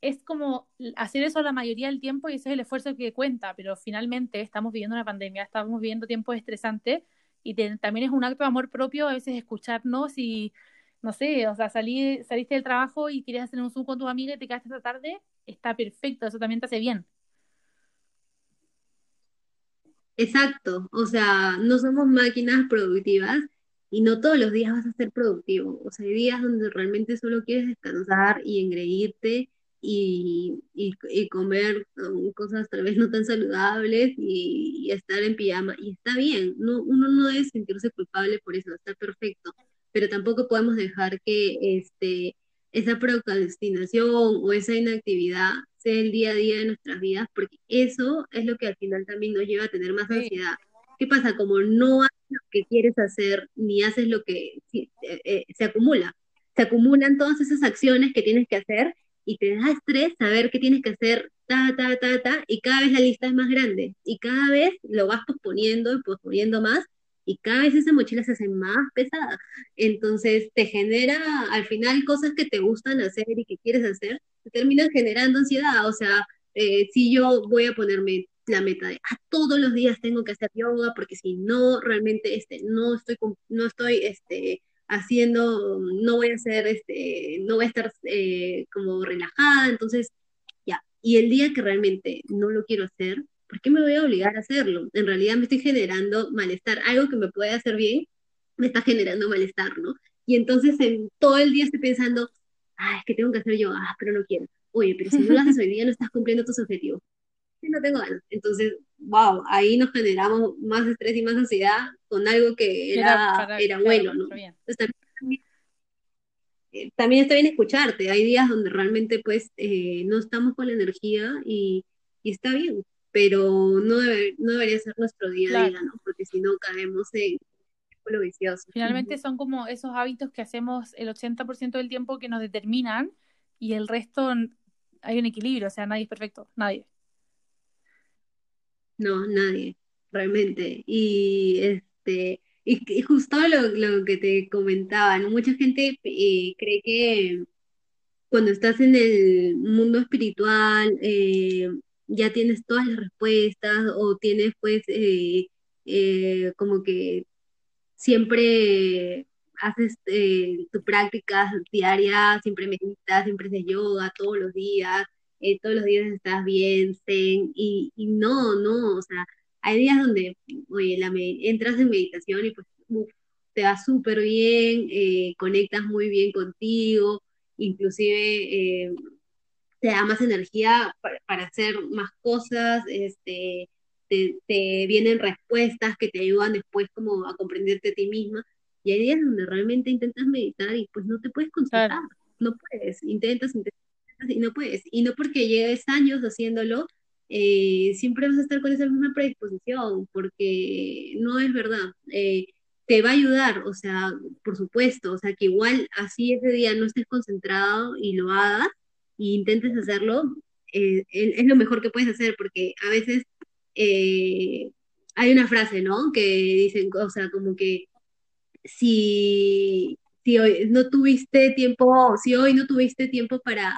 A: es como hacer eso la mayoría del tiempo y ese es el esfuerzo que cuenta, pero finalmente estamos viviendo una pandemia, estamos viviendo tiempos estresantes y también es un acto de amor propio a veces escucharnos y no sé, o sea, salí, saliste del trabajo y querías hacer un Zoom con tu amiga y te quedaste esta tarde, está perfecto, eso también te hace bien.
B: Exacto, o sea, no somos máquinas productivas y no todos los días vas a ser productivo. O sea, hay días donde realmente solo quieres descansar y engreírte y, y, comer um, cosas tal vez no tan saludables y, y, estar en pijama. Y está bien, no, uno no debe sentirse culpable por eso, está perfecto pero tampoco podemos dejar que este, esa procrastinación o esa inactividad sea el día a día de nuestras vidas, porque eso es lo que al final también nos lleva a tener más ansiedad. ¿Qué pasa? Como no haces lo que quieres hacer, ni haces lo que eh, eh, se acumula. Se acumulan todas esas acciones que tienes que hacer y te da estrés saber qué tienes que hacer, ta, ta, ta, ta, y cada vez la lista es más grande y cada vez lo vas posponiendo y posponiendo más y cada vez esa mochila se hace más pesada. Entonces te genera al final cosas que te gustan hacer y que quieres hacer, te terminan generando ansiedad. O sea, eh, si yo voy a ponerme la meta de ah, todos los días tengo que hacer yoga porque si no realmente este no estoy no estoy este haciendo no voy a hacer este no voy a estar eh, como relajada entonces ya y el día que realmente no lo quiero hacer ¿por qué me voy a obligar a hacerlo? En realidad me estoy generando malestar. Algo que me puede hacer bien me está generando malestar, ¿no? Y entonces en todo el día estoy pensando, ah, es que tengo que hacer yo, ah, pero no quiero. Oye, pero si no lo haces hoy día no estás cumpliendo tus objetivos. Sí, no tengo ganas. Entonces, wow, ahí nos generamos más estrés y más ansiedad con algo que era, era, bueno, ¿no? Entonces, también, eh, también, está bien escucharte. Hay días donde realmente pues eh, no estamos con la energía y, y está bien pero no, no debería ser nuestro día a día, ¿no? Porque si no caemos en lo vicioso.
A: Finalmente son como esos hábitos que hacemos el 80% del tiempo que nos determinan y el resto hay un equilibrio, o sea, nadie es perfecto, nadie.
B: No, nadie, realmente. Y este y, justo lo, que te comentaba, Mucha gente eh, cree que cuando estás en el mundo espiritual, eh, ya tienes todas las respuestas o tienes pues eh, eh, como que siempre haces eh, tu práctica diaria, siempre meditas, siempre haces yoga todos los días, todos los días estás bien, zen, y, no, no, o sea, hay días donde, oye, la entras en meditación y pues te va súper bien, conectas muy bien contigo, inclusive te da más energía para, hacer más cosas, este, te, vienen respuestas que te ayudan después como a comprenderte a ti misma. Y hay días donde realmente intentas meditar y pues no te puedes concentrar, no puedes, intentas, intentas y no puedes. Y no porque lleves años haciéndolo, eh, siempre vas a estar con esa misma predisposición, porque no es verdad. Eh, te va a ayudar, o sea, por supuesto, o sea, que igual así ese día no estés concentrado y lo hagas, y intentes hacerlo, eh, es lo mejor que puedes hacer, porque a veces eh, hay una frase, ¿no? Que dicen, o sea, como que si, si hoy no tuviste tiempo, si hoy no tuviste tiempo para,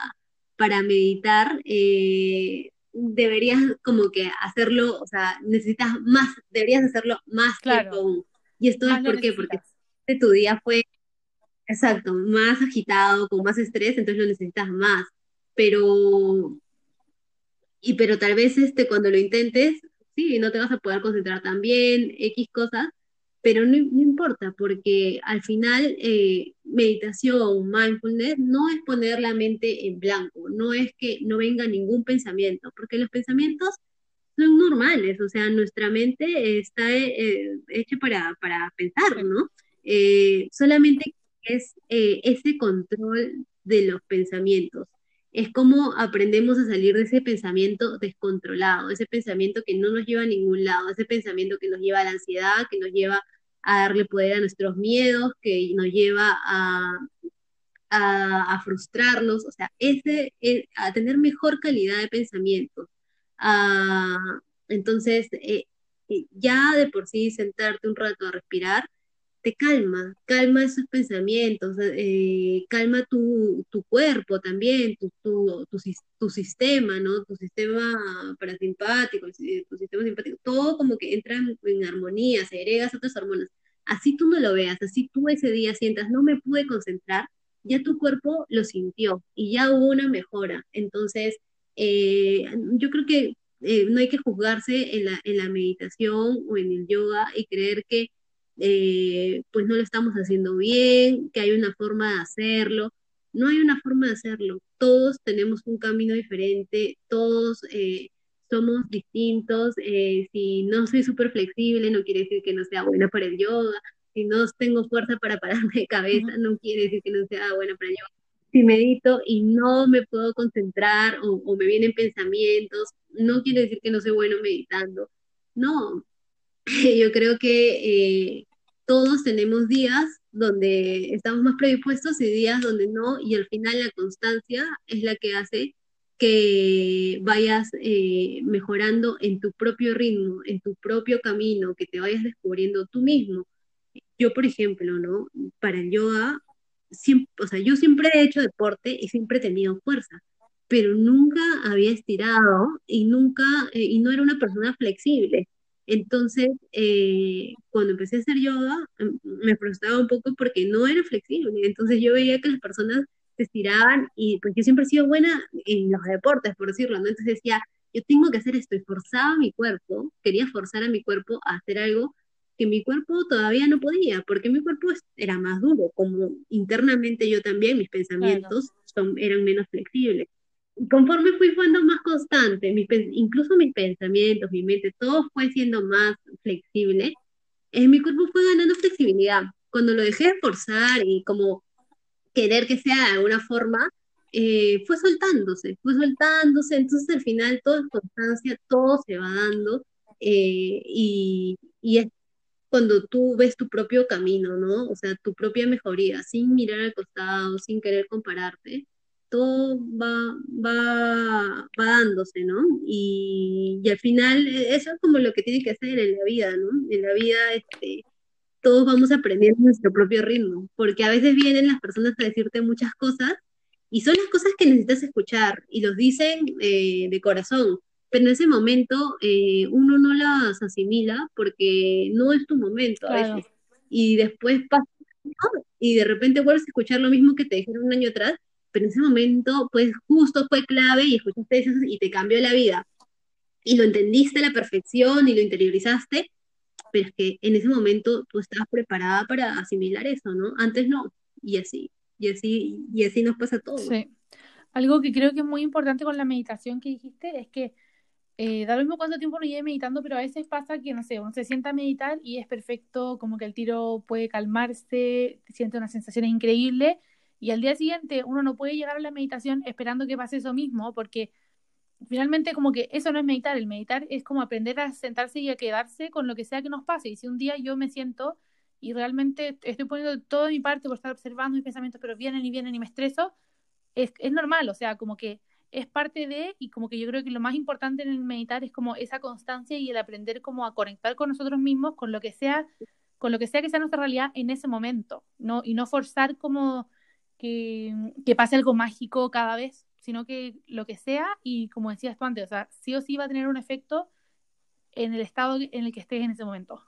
B: para meditar, eh, deberías como que hacerlo, o sea, necesitas más, deberías hacerlo más tiempo Y esto es por qué, porque tu día fue, exacto, más agitado, con más estrés, entonces lo necesitas más. Pero, y pero tal vez este, cuando lo intentes, sí, no te vas a poder concentrar tan bien, X cosas, pero no, importa, porque al final eh, meditación, mindfulness, no es poner la mente en blanco, no es que no venga ningún pensamiento, porque los pensamientos son normales, o sea, nuestra mente está eh, hecha para, para pensar, ¿no? Eh, solamente es ese control de los pensamientos es como aprendemos a salir de ese pensamiento descontrolado, ese pensamiento que no nos lleva a ningún lado, ese pensamiento que nos lleva a la ansiedad, que nos lleva a darle poder a nuestros miedos, que nos lleva a, a, frustrarnos, o sea, ese, eh, a tener mejor calidad de pensamiento. Ah, entonces, eh, eh, ya de por sí sentarte un rato a respirar te calma, calma esos pensamientos, eh, calma tu, cuerpo también, tu, tu, sistema, ¿no? Tu sistema parasimpático, tu sistema simpático, todo como que entra en, armonía, se agregas otras hormonas. Así tú no lo veas, así tú ese día sientas, no me pude concentrar, ya tu cuerpo lo sintió y ya hubo una mejora. Entonces, eh, yo creo que eh, no hay que juzgarse en la, en la meditación o en el yoga y creer que eh, pues no lo estamos haciendo bien, que hay una forma de hacerlo. No hay una forma de hacerlo. Todos tenemos un camino diferente, todos eh, somos distintos. Eh, si no soy súper flexible, no quiere decir que no sea buena para el yoga. Si no tengo fuerza para pararme de cabeza, no quiere decir que no sea buena para el yoga. si medito y no me puedo concentrar o, o me vienen pensamientos, no quiere decir que no soy bueno meditando. No, yo creo que eh, todos tenemos días donde estamos más predispuestos y días donde no, y al final la constancia es la que hace que vayas eh, mejorando en tu propio ritmo, en tu propio camino, que te vayas descubriendo tú mismo. Yo, por ejemplo, ¿no? Para el yoga, siempre, o sea, yo siempre he hecho deporte y siempre he tenido fuerza, pero nunca había estirado y nunca, eh, y no era una persona flexible. Entonces, eh, cuando empecé a hacer yoga, em, me frustraba un poco porque no era flexible. Entonces yo veía que las personas se estiraban y pues yo siempre he sido buena en los deportes, por decirlo, ¿no? Entonces decía, yo tengo que hacer esto y forzaba a mi cuerpo, quería forzar a mi cuerpo a hacer algo que mi cuerpo todavía no podía, porque mi cuerpo era más duro, como internamente yo también, mis pensamientos son, eran menos flexibles. Conforme fui siendo más constante, mi, incluso mis pensamientos, mi mente, todo fue siendo más flexible, eh, mi cuerpo fue ganando flexibilidad. Cuando lo dejé de forzar y como querer que sea de alguna forma, eh, fue soltándose, fue soltándose, entonces al final todo es constancia, todo se va dando eh, y, y, es cuando tú ves tu propio camino, ¿no? O sea, tu propia mejoría, sin mirar al costado, sin querer compararte, todo va, va, va dándose, ¿no? Y, y, al final e, eso es como lo que tiene que hacer en la vida, ¿no? En la vida, este, todos vamos aprendiendo nuestro propio ritmo, porque a veces vienen las personas a decirte muchas cosas y son las cosas que necesitas escuchar y los dicen eh, de corazón, pero en ese momento eh, uno no las asimila porque no es tu momento a veces. Y después pasa y de repente vuelves a escuchar lo mismo que te dijeron un año atrás, pero en ese momento pues justo fue clave y escuchaste eso y te cambió la vida. Y lo entendiste a la perfección y lo interiorizaste, pero es que en ese momento tú estabas preparada para asimilar eso, ¿no? Antes no, y así, y así, y así nos pasa a todos.
A: Sí. Algo que creo que es muy importante con la meditación que dijiste es que eh, da lo mismo cuánto tiempo uno lleve meditando, pero a veces pasa que, no sé, uno se sienta a meditar y es perfecto, como que el tiro puede calmarse, siente una sensación increíble, y al día siguiente uno no puede llegar a la meditación esperando que pase eso mismo, porque finalmente como que eso no es meditar, el meditar es como aprender a sentarse y a quedarse con lo que sea que nos pase, y si un día yo me siento y realmente estoy poniendo toda mi parte por estar observando mis pensamientos, pero vienen y vienen y me estreso, es, es normal, o sea, como que es parte de, y como que yo creo que lo más importante en el meditar es como esa constancia y el aprender como a conectar con nosotros mismos, con lo que sea, con lo que sea que sea nuestra realidad en ese momento, ¿no? Y no forzar como que, pase algo mágico cada vez, sino que lo que sea, y como decías tú antes, o sea, sí o sí va a tener un efecto en el estado en el que estés en ese momento.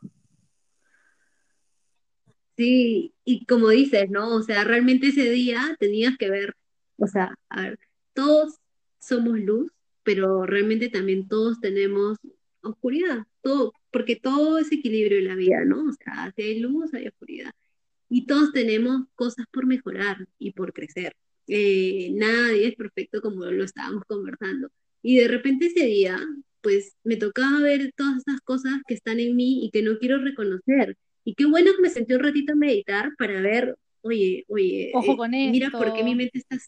B: Sí, y como dices, ¿no? O sea, realmente ese día tenías que ver, o sea, a ver, todos somos luz, pero realmente también todos tenemos oscuridad, todo, porque todo es equilibrio en la vida, ¿no? O sea, si hay luz, hay oscuridad. Y todos tenemos cosas por mejorar y por crecer. Eh, nadie es perfecto como lo estábamos conversando. Y de repente ese día, pues me tocaba ver todas esas cosas que están en mí y que no quiero reconocer. Y qué bueno que me senté un ratito a meditar para ver, oye, oye,
A: Ojo con
B: eh, mira por qué mi mente está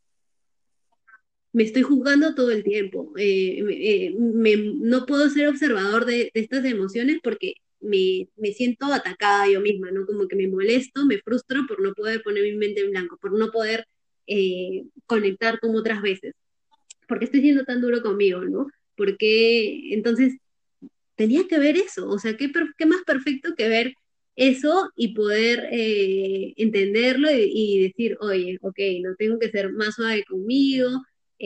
B: me estoy juzgando todo el tiempo. Eh, eh, me, no puedo ser observador de, de estas emociones porque me, me, siento atacada yo misma, ¿no? Como que me molesto, me frustro por no poder poner mi mente en blanco, por no poder eh, conectar como otras veces. porque estoy siendo tan duro conmigo, no? Porque entonces tenía que ver eso, o sea, ¿qué, qué más perfecto que ver eso y poder eh, entenderlo y, y, decir, oye, ok, no tengo que ser más suave conmigo,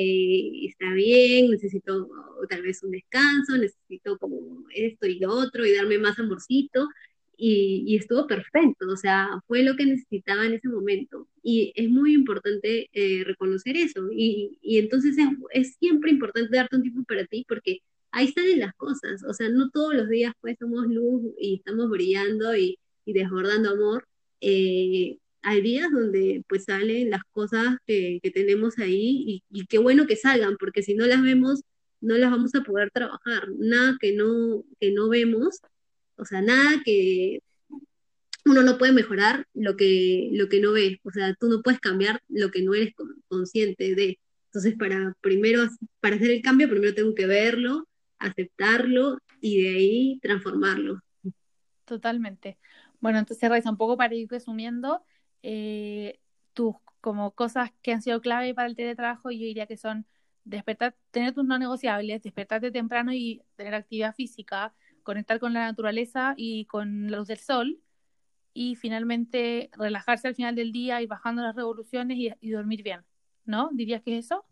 B: eh, está bien, necesito tal vez un descanso, necesito como esto y lo otro y darme más amorcito. Y, y, estuvo perfecto, o sea, fue lo que necesitaba en ese momento. Y es muy importante eh, reconocer eso. Y, y entonces es, es, siempre importante darte un tiempo para ti porque ahí salen las cosas. O sea, no todos los días pues somos luz y estamos brillando y, y desbordando amor. Eh, hay días donde pues salen las cosas que, que tenemos ahí y, y, qué bueno que salgan, porque si no las vemos, no las vamos a poder trabajar. Nada que no, que no vemos, o sea, nada que uno no puede mejorar lo que, lo que no ve. O sea, tú no puedes cambiar lo que no eres consciente de. Entonces, para primero, para hacer el cambio, primero tengo que verlo, aceptarlo y de ahí transformarlo.
A: Totalmente. Bueno, entonces, Raiza, un poco para ir resumiendo, eh, tus como cosas que han sido clave para el teletrabajo, yo diría que son despertar, tener tus no negociables, despertarte temprano y tener actividad física, conectar con la naturaleza y con la luz del sol, y finalmente relajarse al final del día y bajando las revoluciones y, dormir bien, ¿no? ¿Dirías que es eso?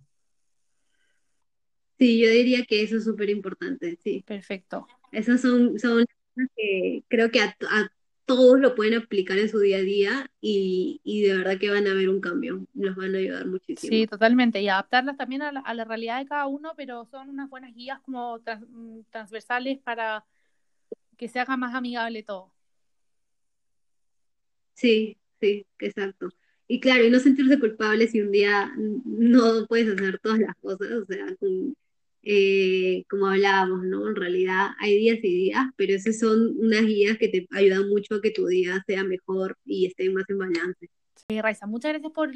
B: Sí, yo diría que eso es súper importante, sí.
A: Perfecto.
B: Esas son, son cosas que creo que a, todos lo pueden aplicar en su día a día y, de verdad que van a ver un cambio, los van a ayudar muchísimo.
A: Sí, totalmente, y adaptarlas también a la, realidad de cada uno, pero son unas buenas guías como transversales para que se haga más amigable todo.
B: Sí, sí, exacto. Y claro, y no sentirse culpable si un día no puedes hacer todas las cosas, o sea, eh, como hablábamos, ¿no? En realidad hay días y días, pero esas son unas guías que te ayudan mucho a que tu día sea mejor y esté más en balance.
A: Sí, Raiza, muchas gracias por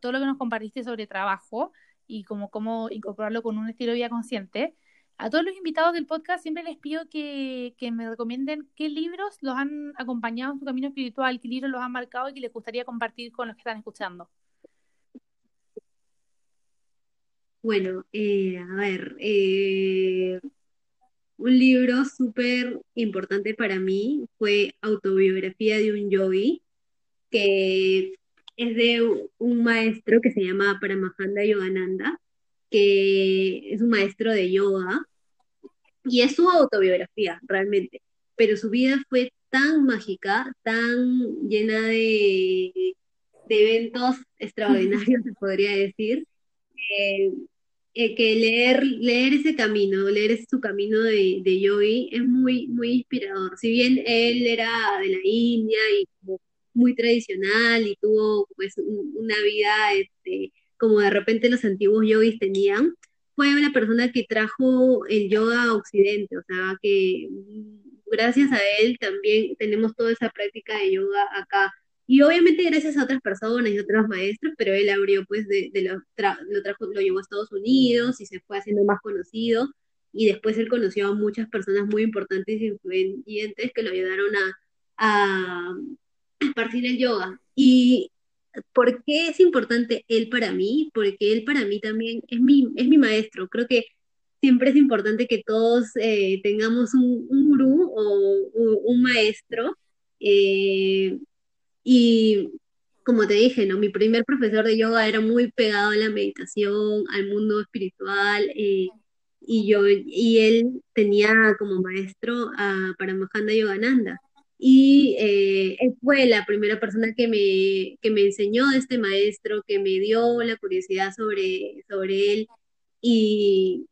A: todo lo que nos compartiste sobre trabajo y como cómo incorporarlo con un estilo de vida consciente. A todos los invitados del podcast siempre les pido que, me recomienden qué libros los han acompañado en su camino espiritual, qué libros los han marcado y que les gustaría compartir con los que están escuchando.
B: Bueno, eh, a ver, eh, un libro súper importante para mí fue Autobiografía de un yogi, que es de un maestro que se llama Paramahanda Yogananda que es un maestro de yoga, y es su autobiografía realmente, pero su vida fue tan mágica, tan llena de, eventos extraordinarios, se podría decir, eh, que leer, leer ese camino, leer su camino de, de yogi es muy, muy inspirador. Si bien él era de la India y muy tradicional y tuvo pues una vida este, como de repente los antiguos yogis tenían, fue una persona que trajo el yoga a Occidente, o sea, que gracias a él también tenemos toda esa práctica de yoga acá. Y obviamente gracias a otras personas y otros maestros, pero él abrió, pues, de, lo, lo, trajo, lo llevó a Estados Unidos y se fue haciendo más conocido. Y después él conoció a muchas personas muy importantes e influyentes que lo ayudaron a, a esparcir el yoga. Y ¿Por qué es importante él para mí? Porque él para mí también es mi, es mi maestro. Creo que siempre es importante que todos eh, tengamos un, un, gurú o un, maestro. Eh, y como te dije, ¿no? Mi primer profesor de yoga era muy pegado a la meditación, al mundo espiritual, eh, y yo, y él tenía como maestro a Paramahanda Yogananda y eh, él fue la primera persona que me, que me enseñó de este maestro, que me dio la curiosidad sobre, sobre él y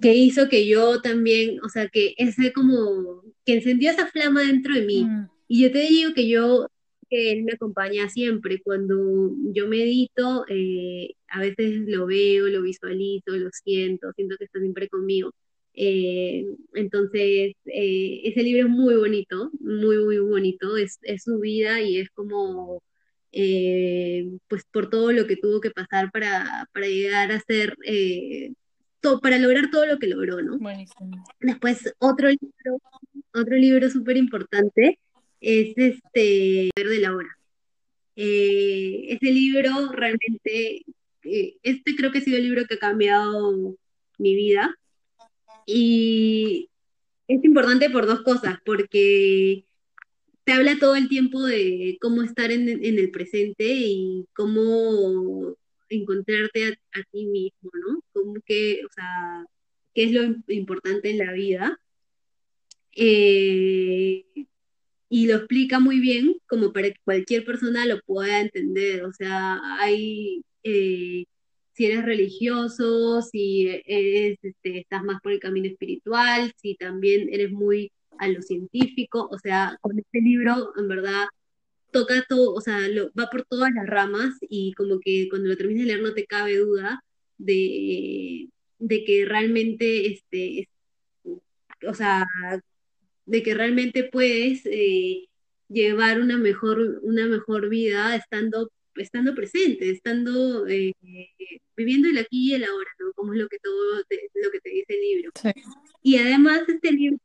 B: que hizo que yo también, o sea, que ese como, que encendió esa flama dentro de mí. Mm. Y yo te digo que yo, que él me acompaña siempre, cuando yo medito, eh, a veces lo veo, lo visualizo, lo siento, siento que está siempre conmigo. Eh, entonces, eh, ese libro es muy bonito, muy, muy bonito, es, su vida y es como, eh, pues por todo lo que tuvo que pasar para, llegar a ser, para lograr todo lo que logró, ¿no? Después, otro libro, otro libro súper importante es este, de la hora. este libro realmente, este creo que ha sido el libro que ha cambiado mi vida y es importante por dos cosas, porque te habla todo el tiempo de cómo estar en, el presente y cómo encontrarte a, ti mismo, ¿no? Como que, o sea, qué es lo importante en la vida. Eh, y lo explica muy bien, como para que cualquier persona lo pueda entender. O sea, hay eh, si eres religioso, si eres, este, estás más por el camino espiritual, si también eres muy a lo científico, o sea, con este libro en verdad toca todo, o sea, va por todas las ramas y como que cuando lo termines de leer no te cabe duda de, de que realmente, este, o sea, de que realmente puedes eh, llevar una mejor, una mejor vida estando estando presente, estando eh, viviendo el aquí y el ahora, ¿no? Como es lo que todo lo que te dice el libro. Y además este libro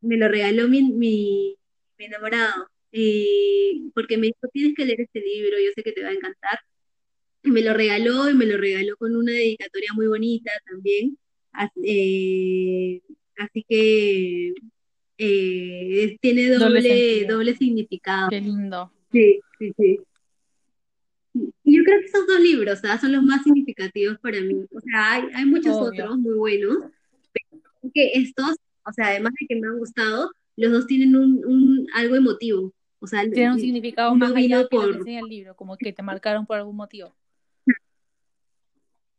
B: me lo, regaló mi, mi, enamorado, eh, porque me dijo, tienes que leer este libro, yo sé que te va a encantar. Y me lo regaló y me lo regaló con una dedicatoria muy bonita también. Así, así que eh, tiene doble, doble, significado.
A: Qué lindo.
B: Sí, sí, sí. Y yo creo que esos dos libros son los más significativos para mí. O sea, hay, hay muchos otros muy buenos, pero que estos, o sea, además de que me han gustado, los dos tienen un, un algo emotivo. O sea,
A: tienen un significado más allá por... que el libro, como que te marcaron por algún motivo.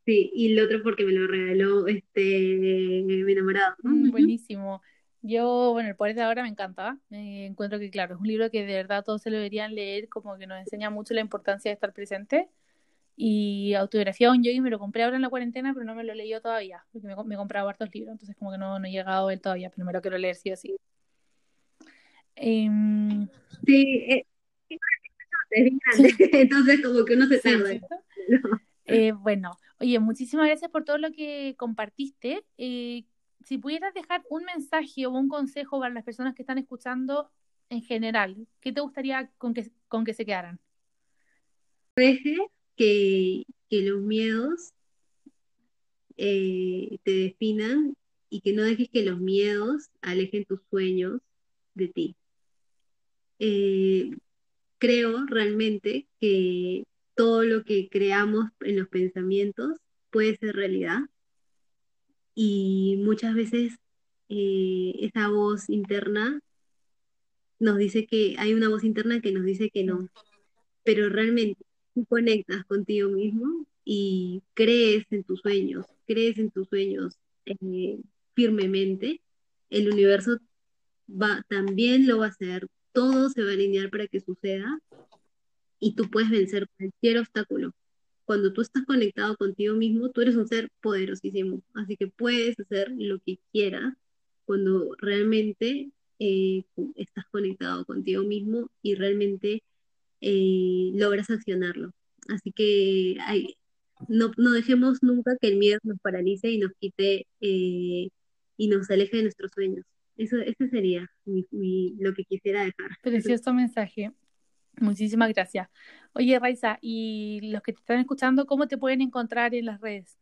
B: Sí, y el otro porque me lo regaló este mi enamorado.
A: Mm, buenísimo. Yo, bueno, el poder de ahora me encanta. Me encuentro que, claro, es un libro que de verdad todos se lo deberían leer, como que nos enseña mucho la importancia de estar presente. Y autobiografía un yogi me lo compré ahora en la cuarentena, pero no me lo he leído todavía, porque me, me he comprado hartos libros, entonces como que no, no he llegado a él todavía, pero me lo quiero leer sí o sí.
B: Em, sí, eh, es grande, entonces como que uno se tarda.
A: eh, bueno, oye, muchísimas gracias por todo lo que compartiste. Si pudieras dejar un mensaje o un consejo para las personas que están escuchando en general, ¿qué te gustaría con que, con que se quedaran?
B: Deje que, que los miedos eh, te definan y que no dejes que los miedos alejen tus sueños de ti. Eh, creo realmente que todo lo que creamos en los pensamientos puede ser realidad y muchas veces eh, esa voz interna nos dice que hay una voz interna que nos dice que no, pero realmente tú conectas contigo mismo y crees en tus sueños, crees en tus sueños eh, firmemente, el universo va, también lo va a hacer, todo se va a alinear para que suceda y tú puedes vencer cualquier obstáculo cuando tú estás conectado contigo mismo, tú eres un ser poderosísimo, así que puedes hacer lo que quieras cuando realmente eh, estás conectado contigo mismo y realmente eh, logras accionarlo. Así que no, no, dejemos nunca que el miedo nos paralice y nos quite eh, y nos aleje de nuestros sueños. Eso, ese sería lo que quisiera dejar.
A: Precioso mensaje. Muchísimas gracias. Oye, Raiza, y los que te están escuchando, ¿cómo te pueden encontrar en las redes?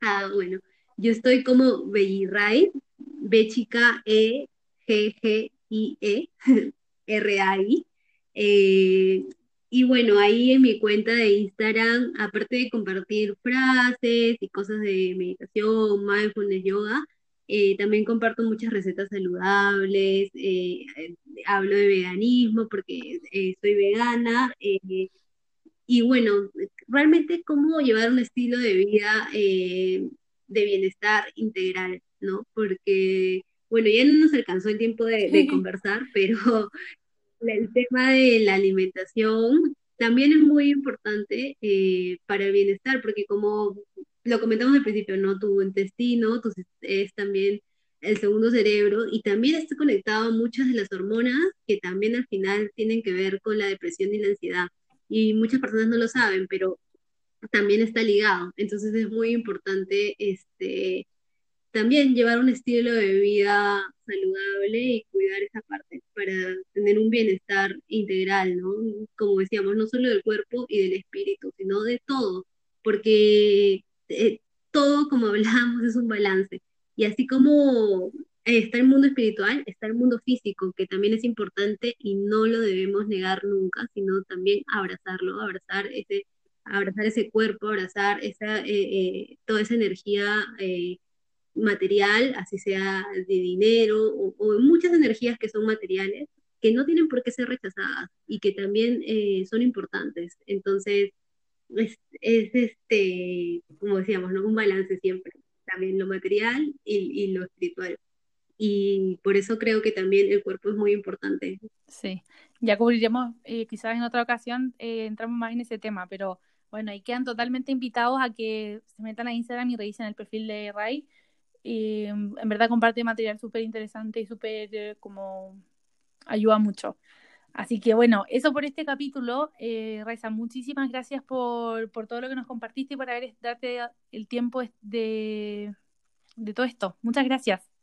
B: Ah, bueno, yo estoy como Belliray, B chica E G G I E R A I. Eh, y bueno, ahí en mi cuenta de Instagram, aparte de compartir frases y cosas de meditación, mindfulness, yoga, eh, también comparto muchas recetas saludables, eh, hablo de veganismo porque eh, soy vegana. y bueno, realmente cómo llevar un estilo de vida de bienestar integral, ¿no? Porque, bueno, ya no nos alcanzó el tiempo de, de conversar, pero el tema de la alimentación también es muy importante para el bienestar, porque como lo comentamos al principio, ¿no? Tu intestino tu, es también el segundo cerebro y también está conectado a muchas de las hormonas que también al final tienen que ver con la depresión y la ansiedad. Y muchas personas no lo saben, pero también está ligado. Entonces es muy importante este, también llevar un estilo de vida saludable y cuidar esa parte para tener un bienestar integral, ¿no? Como decíamos, no solo del cuerpo y del espíritu, sino de todo, porque eh, todo, como hablábamos, es un balance. Y así como está el mundo espiritual, está el mundo físico, que también es importante y no lo debemos negar nunca, sino también abrazarlo, abrazar ese, abrazar ese cuerpo, abrazar esa, eh, eh, toda esa energía material, así sea de dinero o, o, muchas energías que son materiales, que no tienen por qué ser rechazadas y que también son importantes. Entonces, es, este, como decíamos, ¿no? un balance siempre, también lo material y, lo espiritual. Y por eso creo que también el cuerpo es muy importante.
A: Sí, ya cubriremos, eh, quizás en otra ocasión eh, entramos más en ese tema, pero bueno, ahí quedan totalmente invitados a que se metan a Instagram y revisen el perfil de Ray. Y, en verdad comparte material súper interesante y súper eh, como ayuda mucho. Así que bueno, eso por este capítulo. Eh, Raiza, muchísimas gracias por, por, todo lo que nos compartiste y por haber darte el tiempo de, de todo esto. Muchas gracias.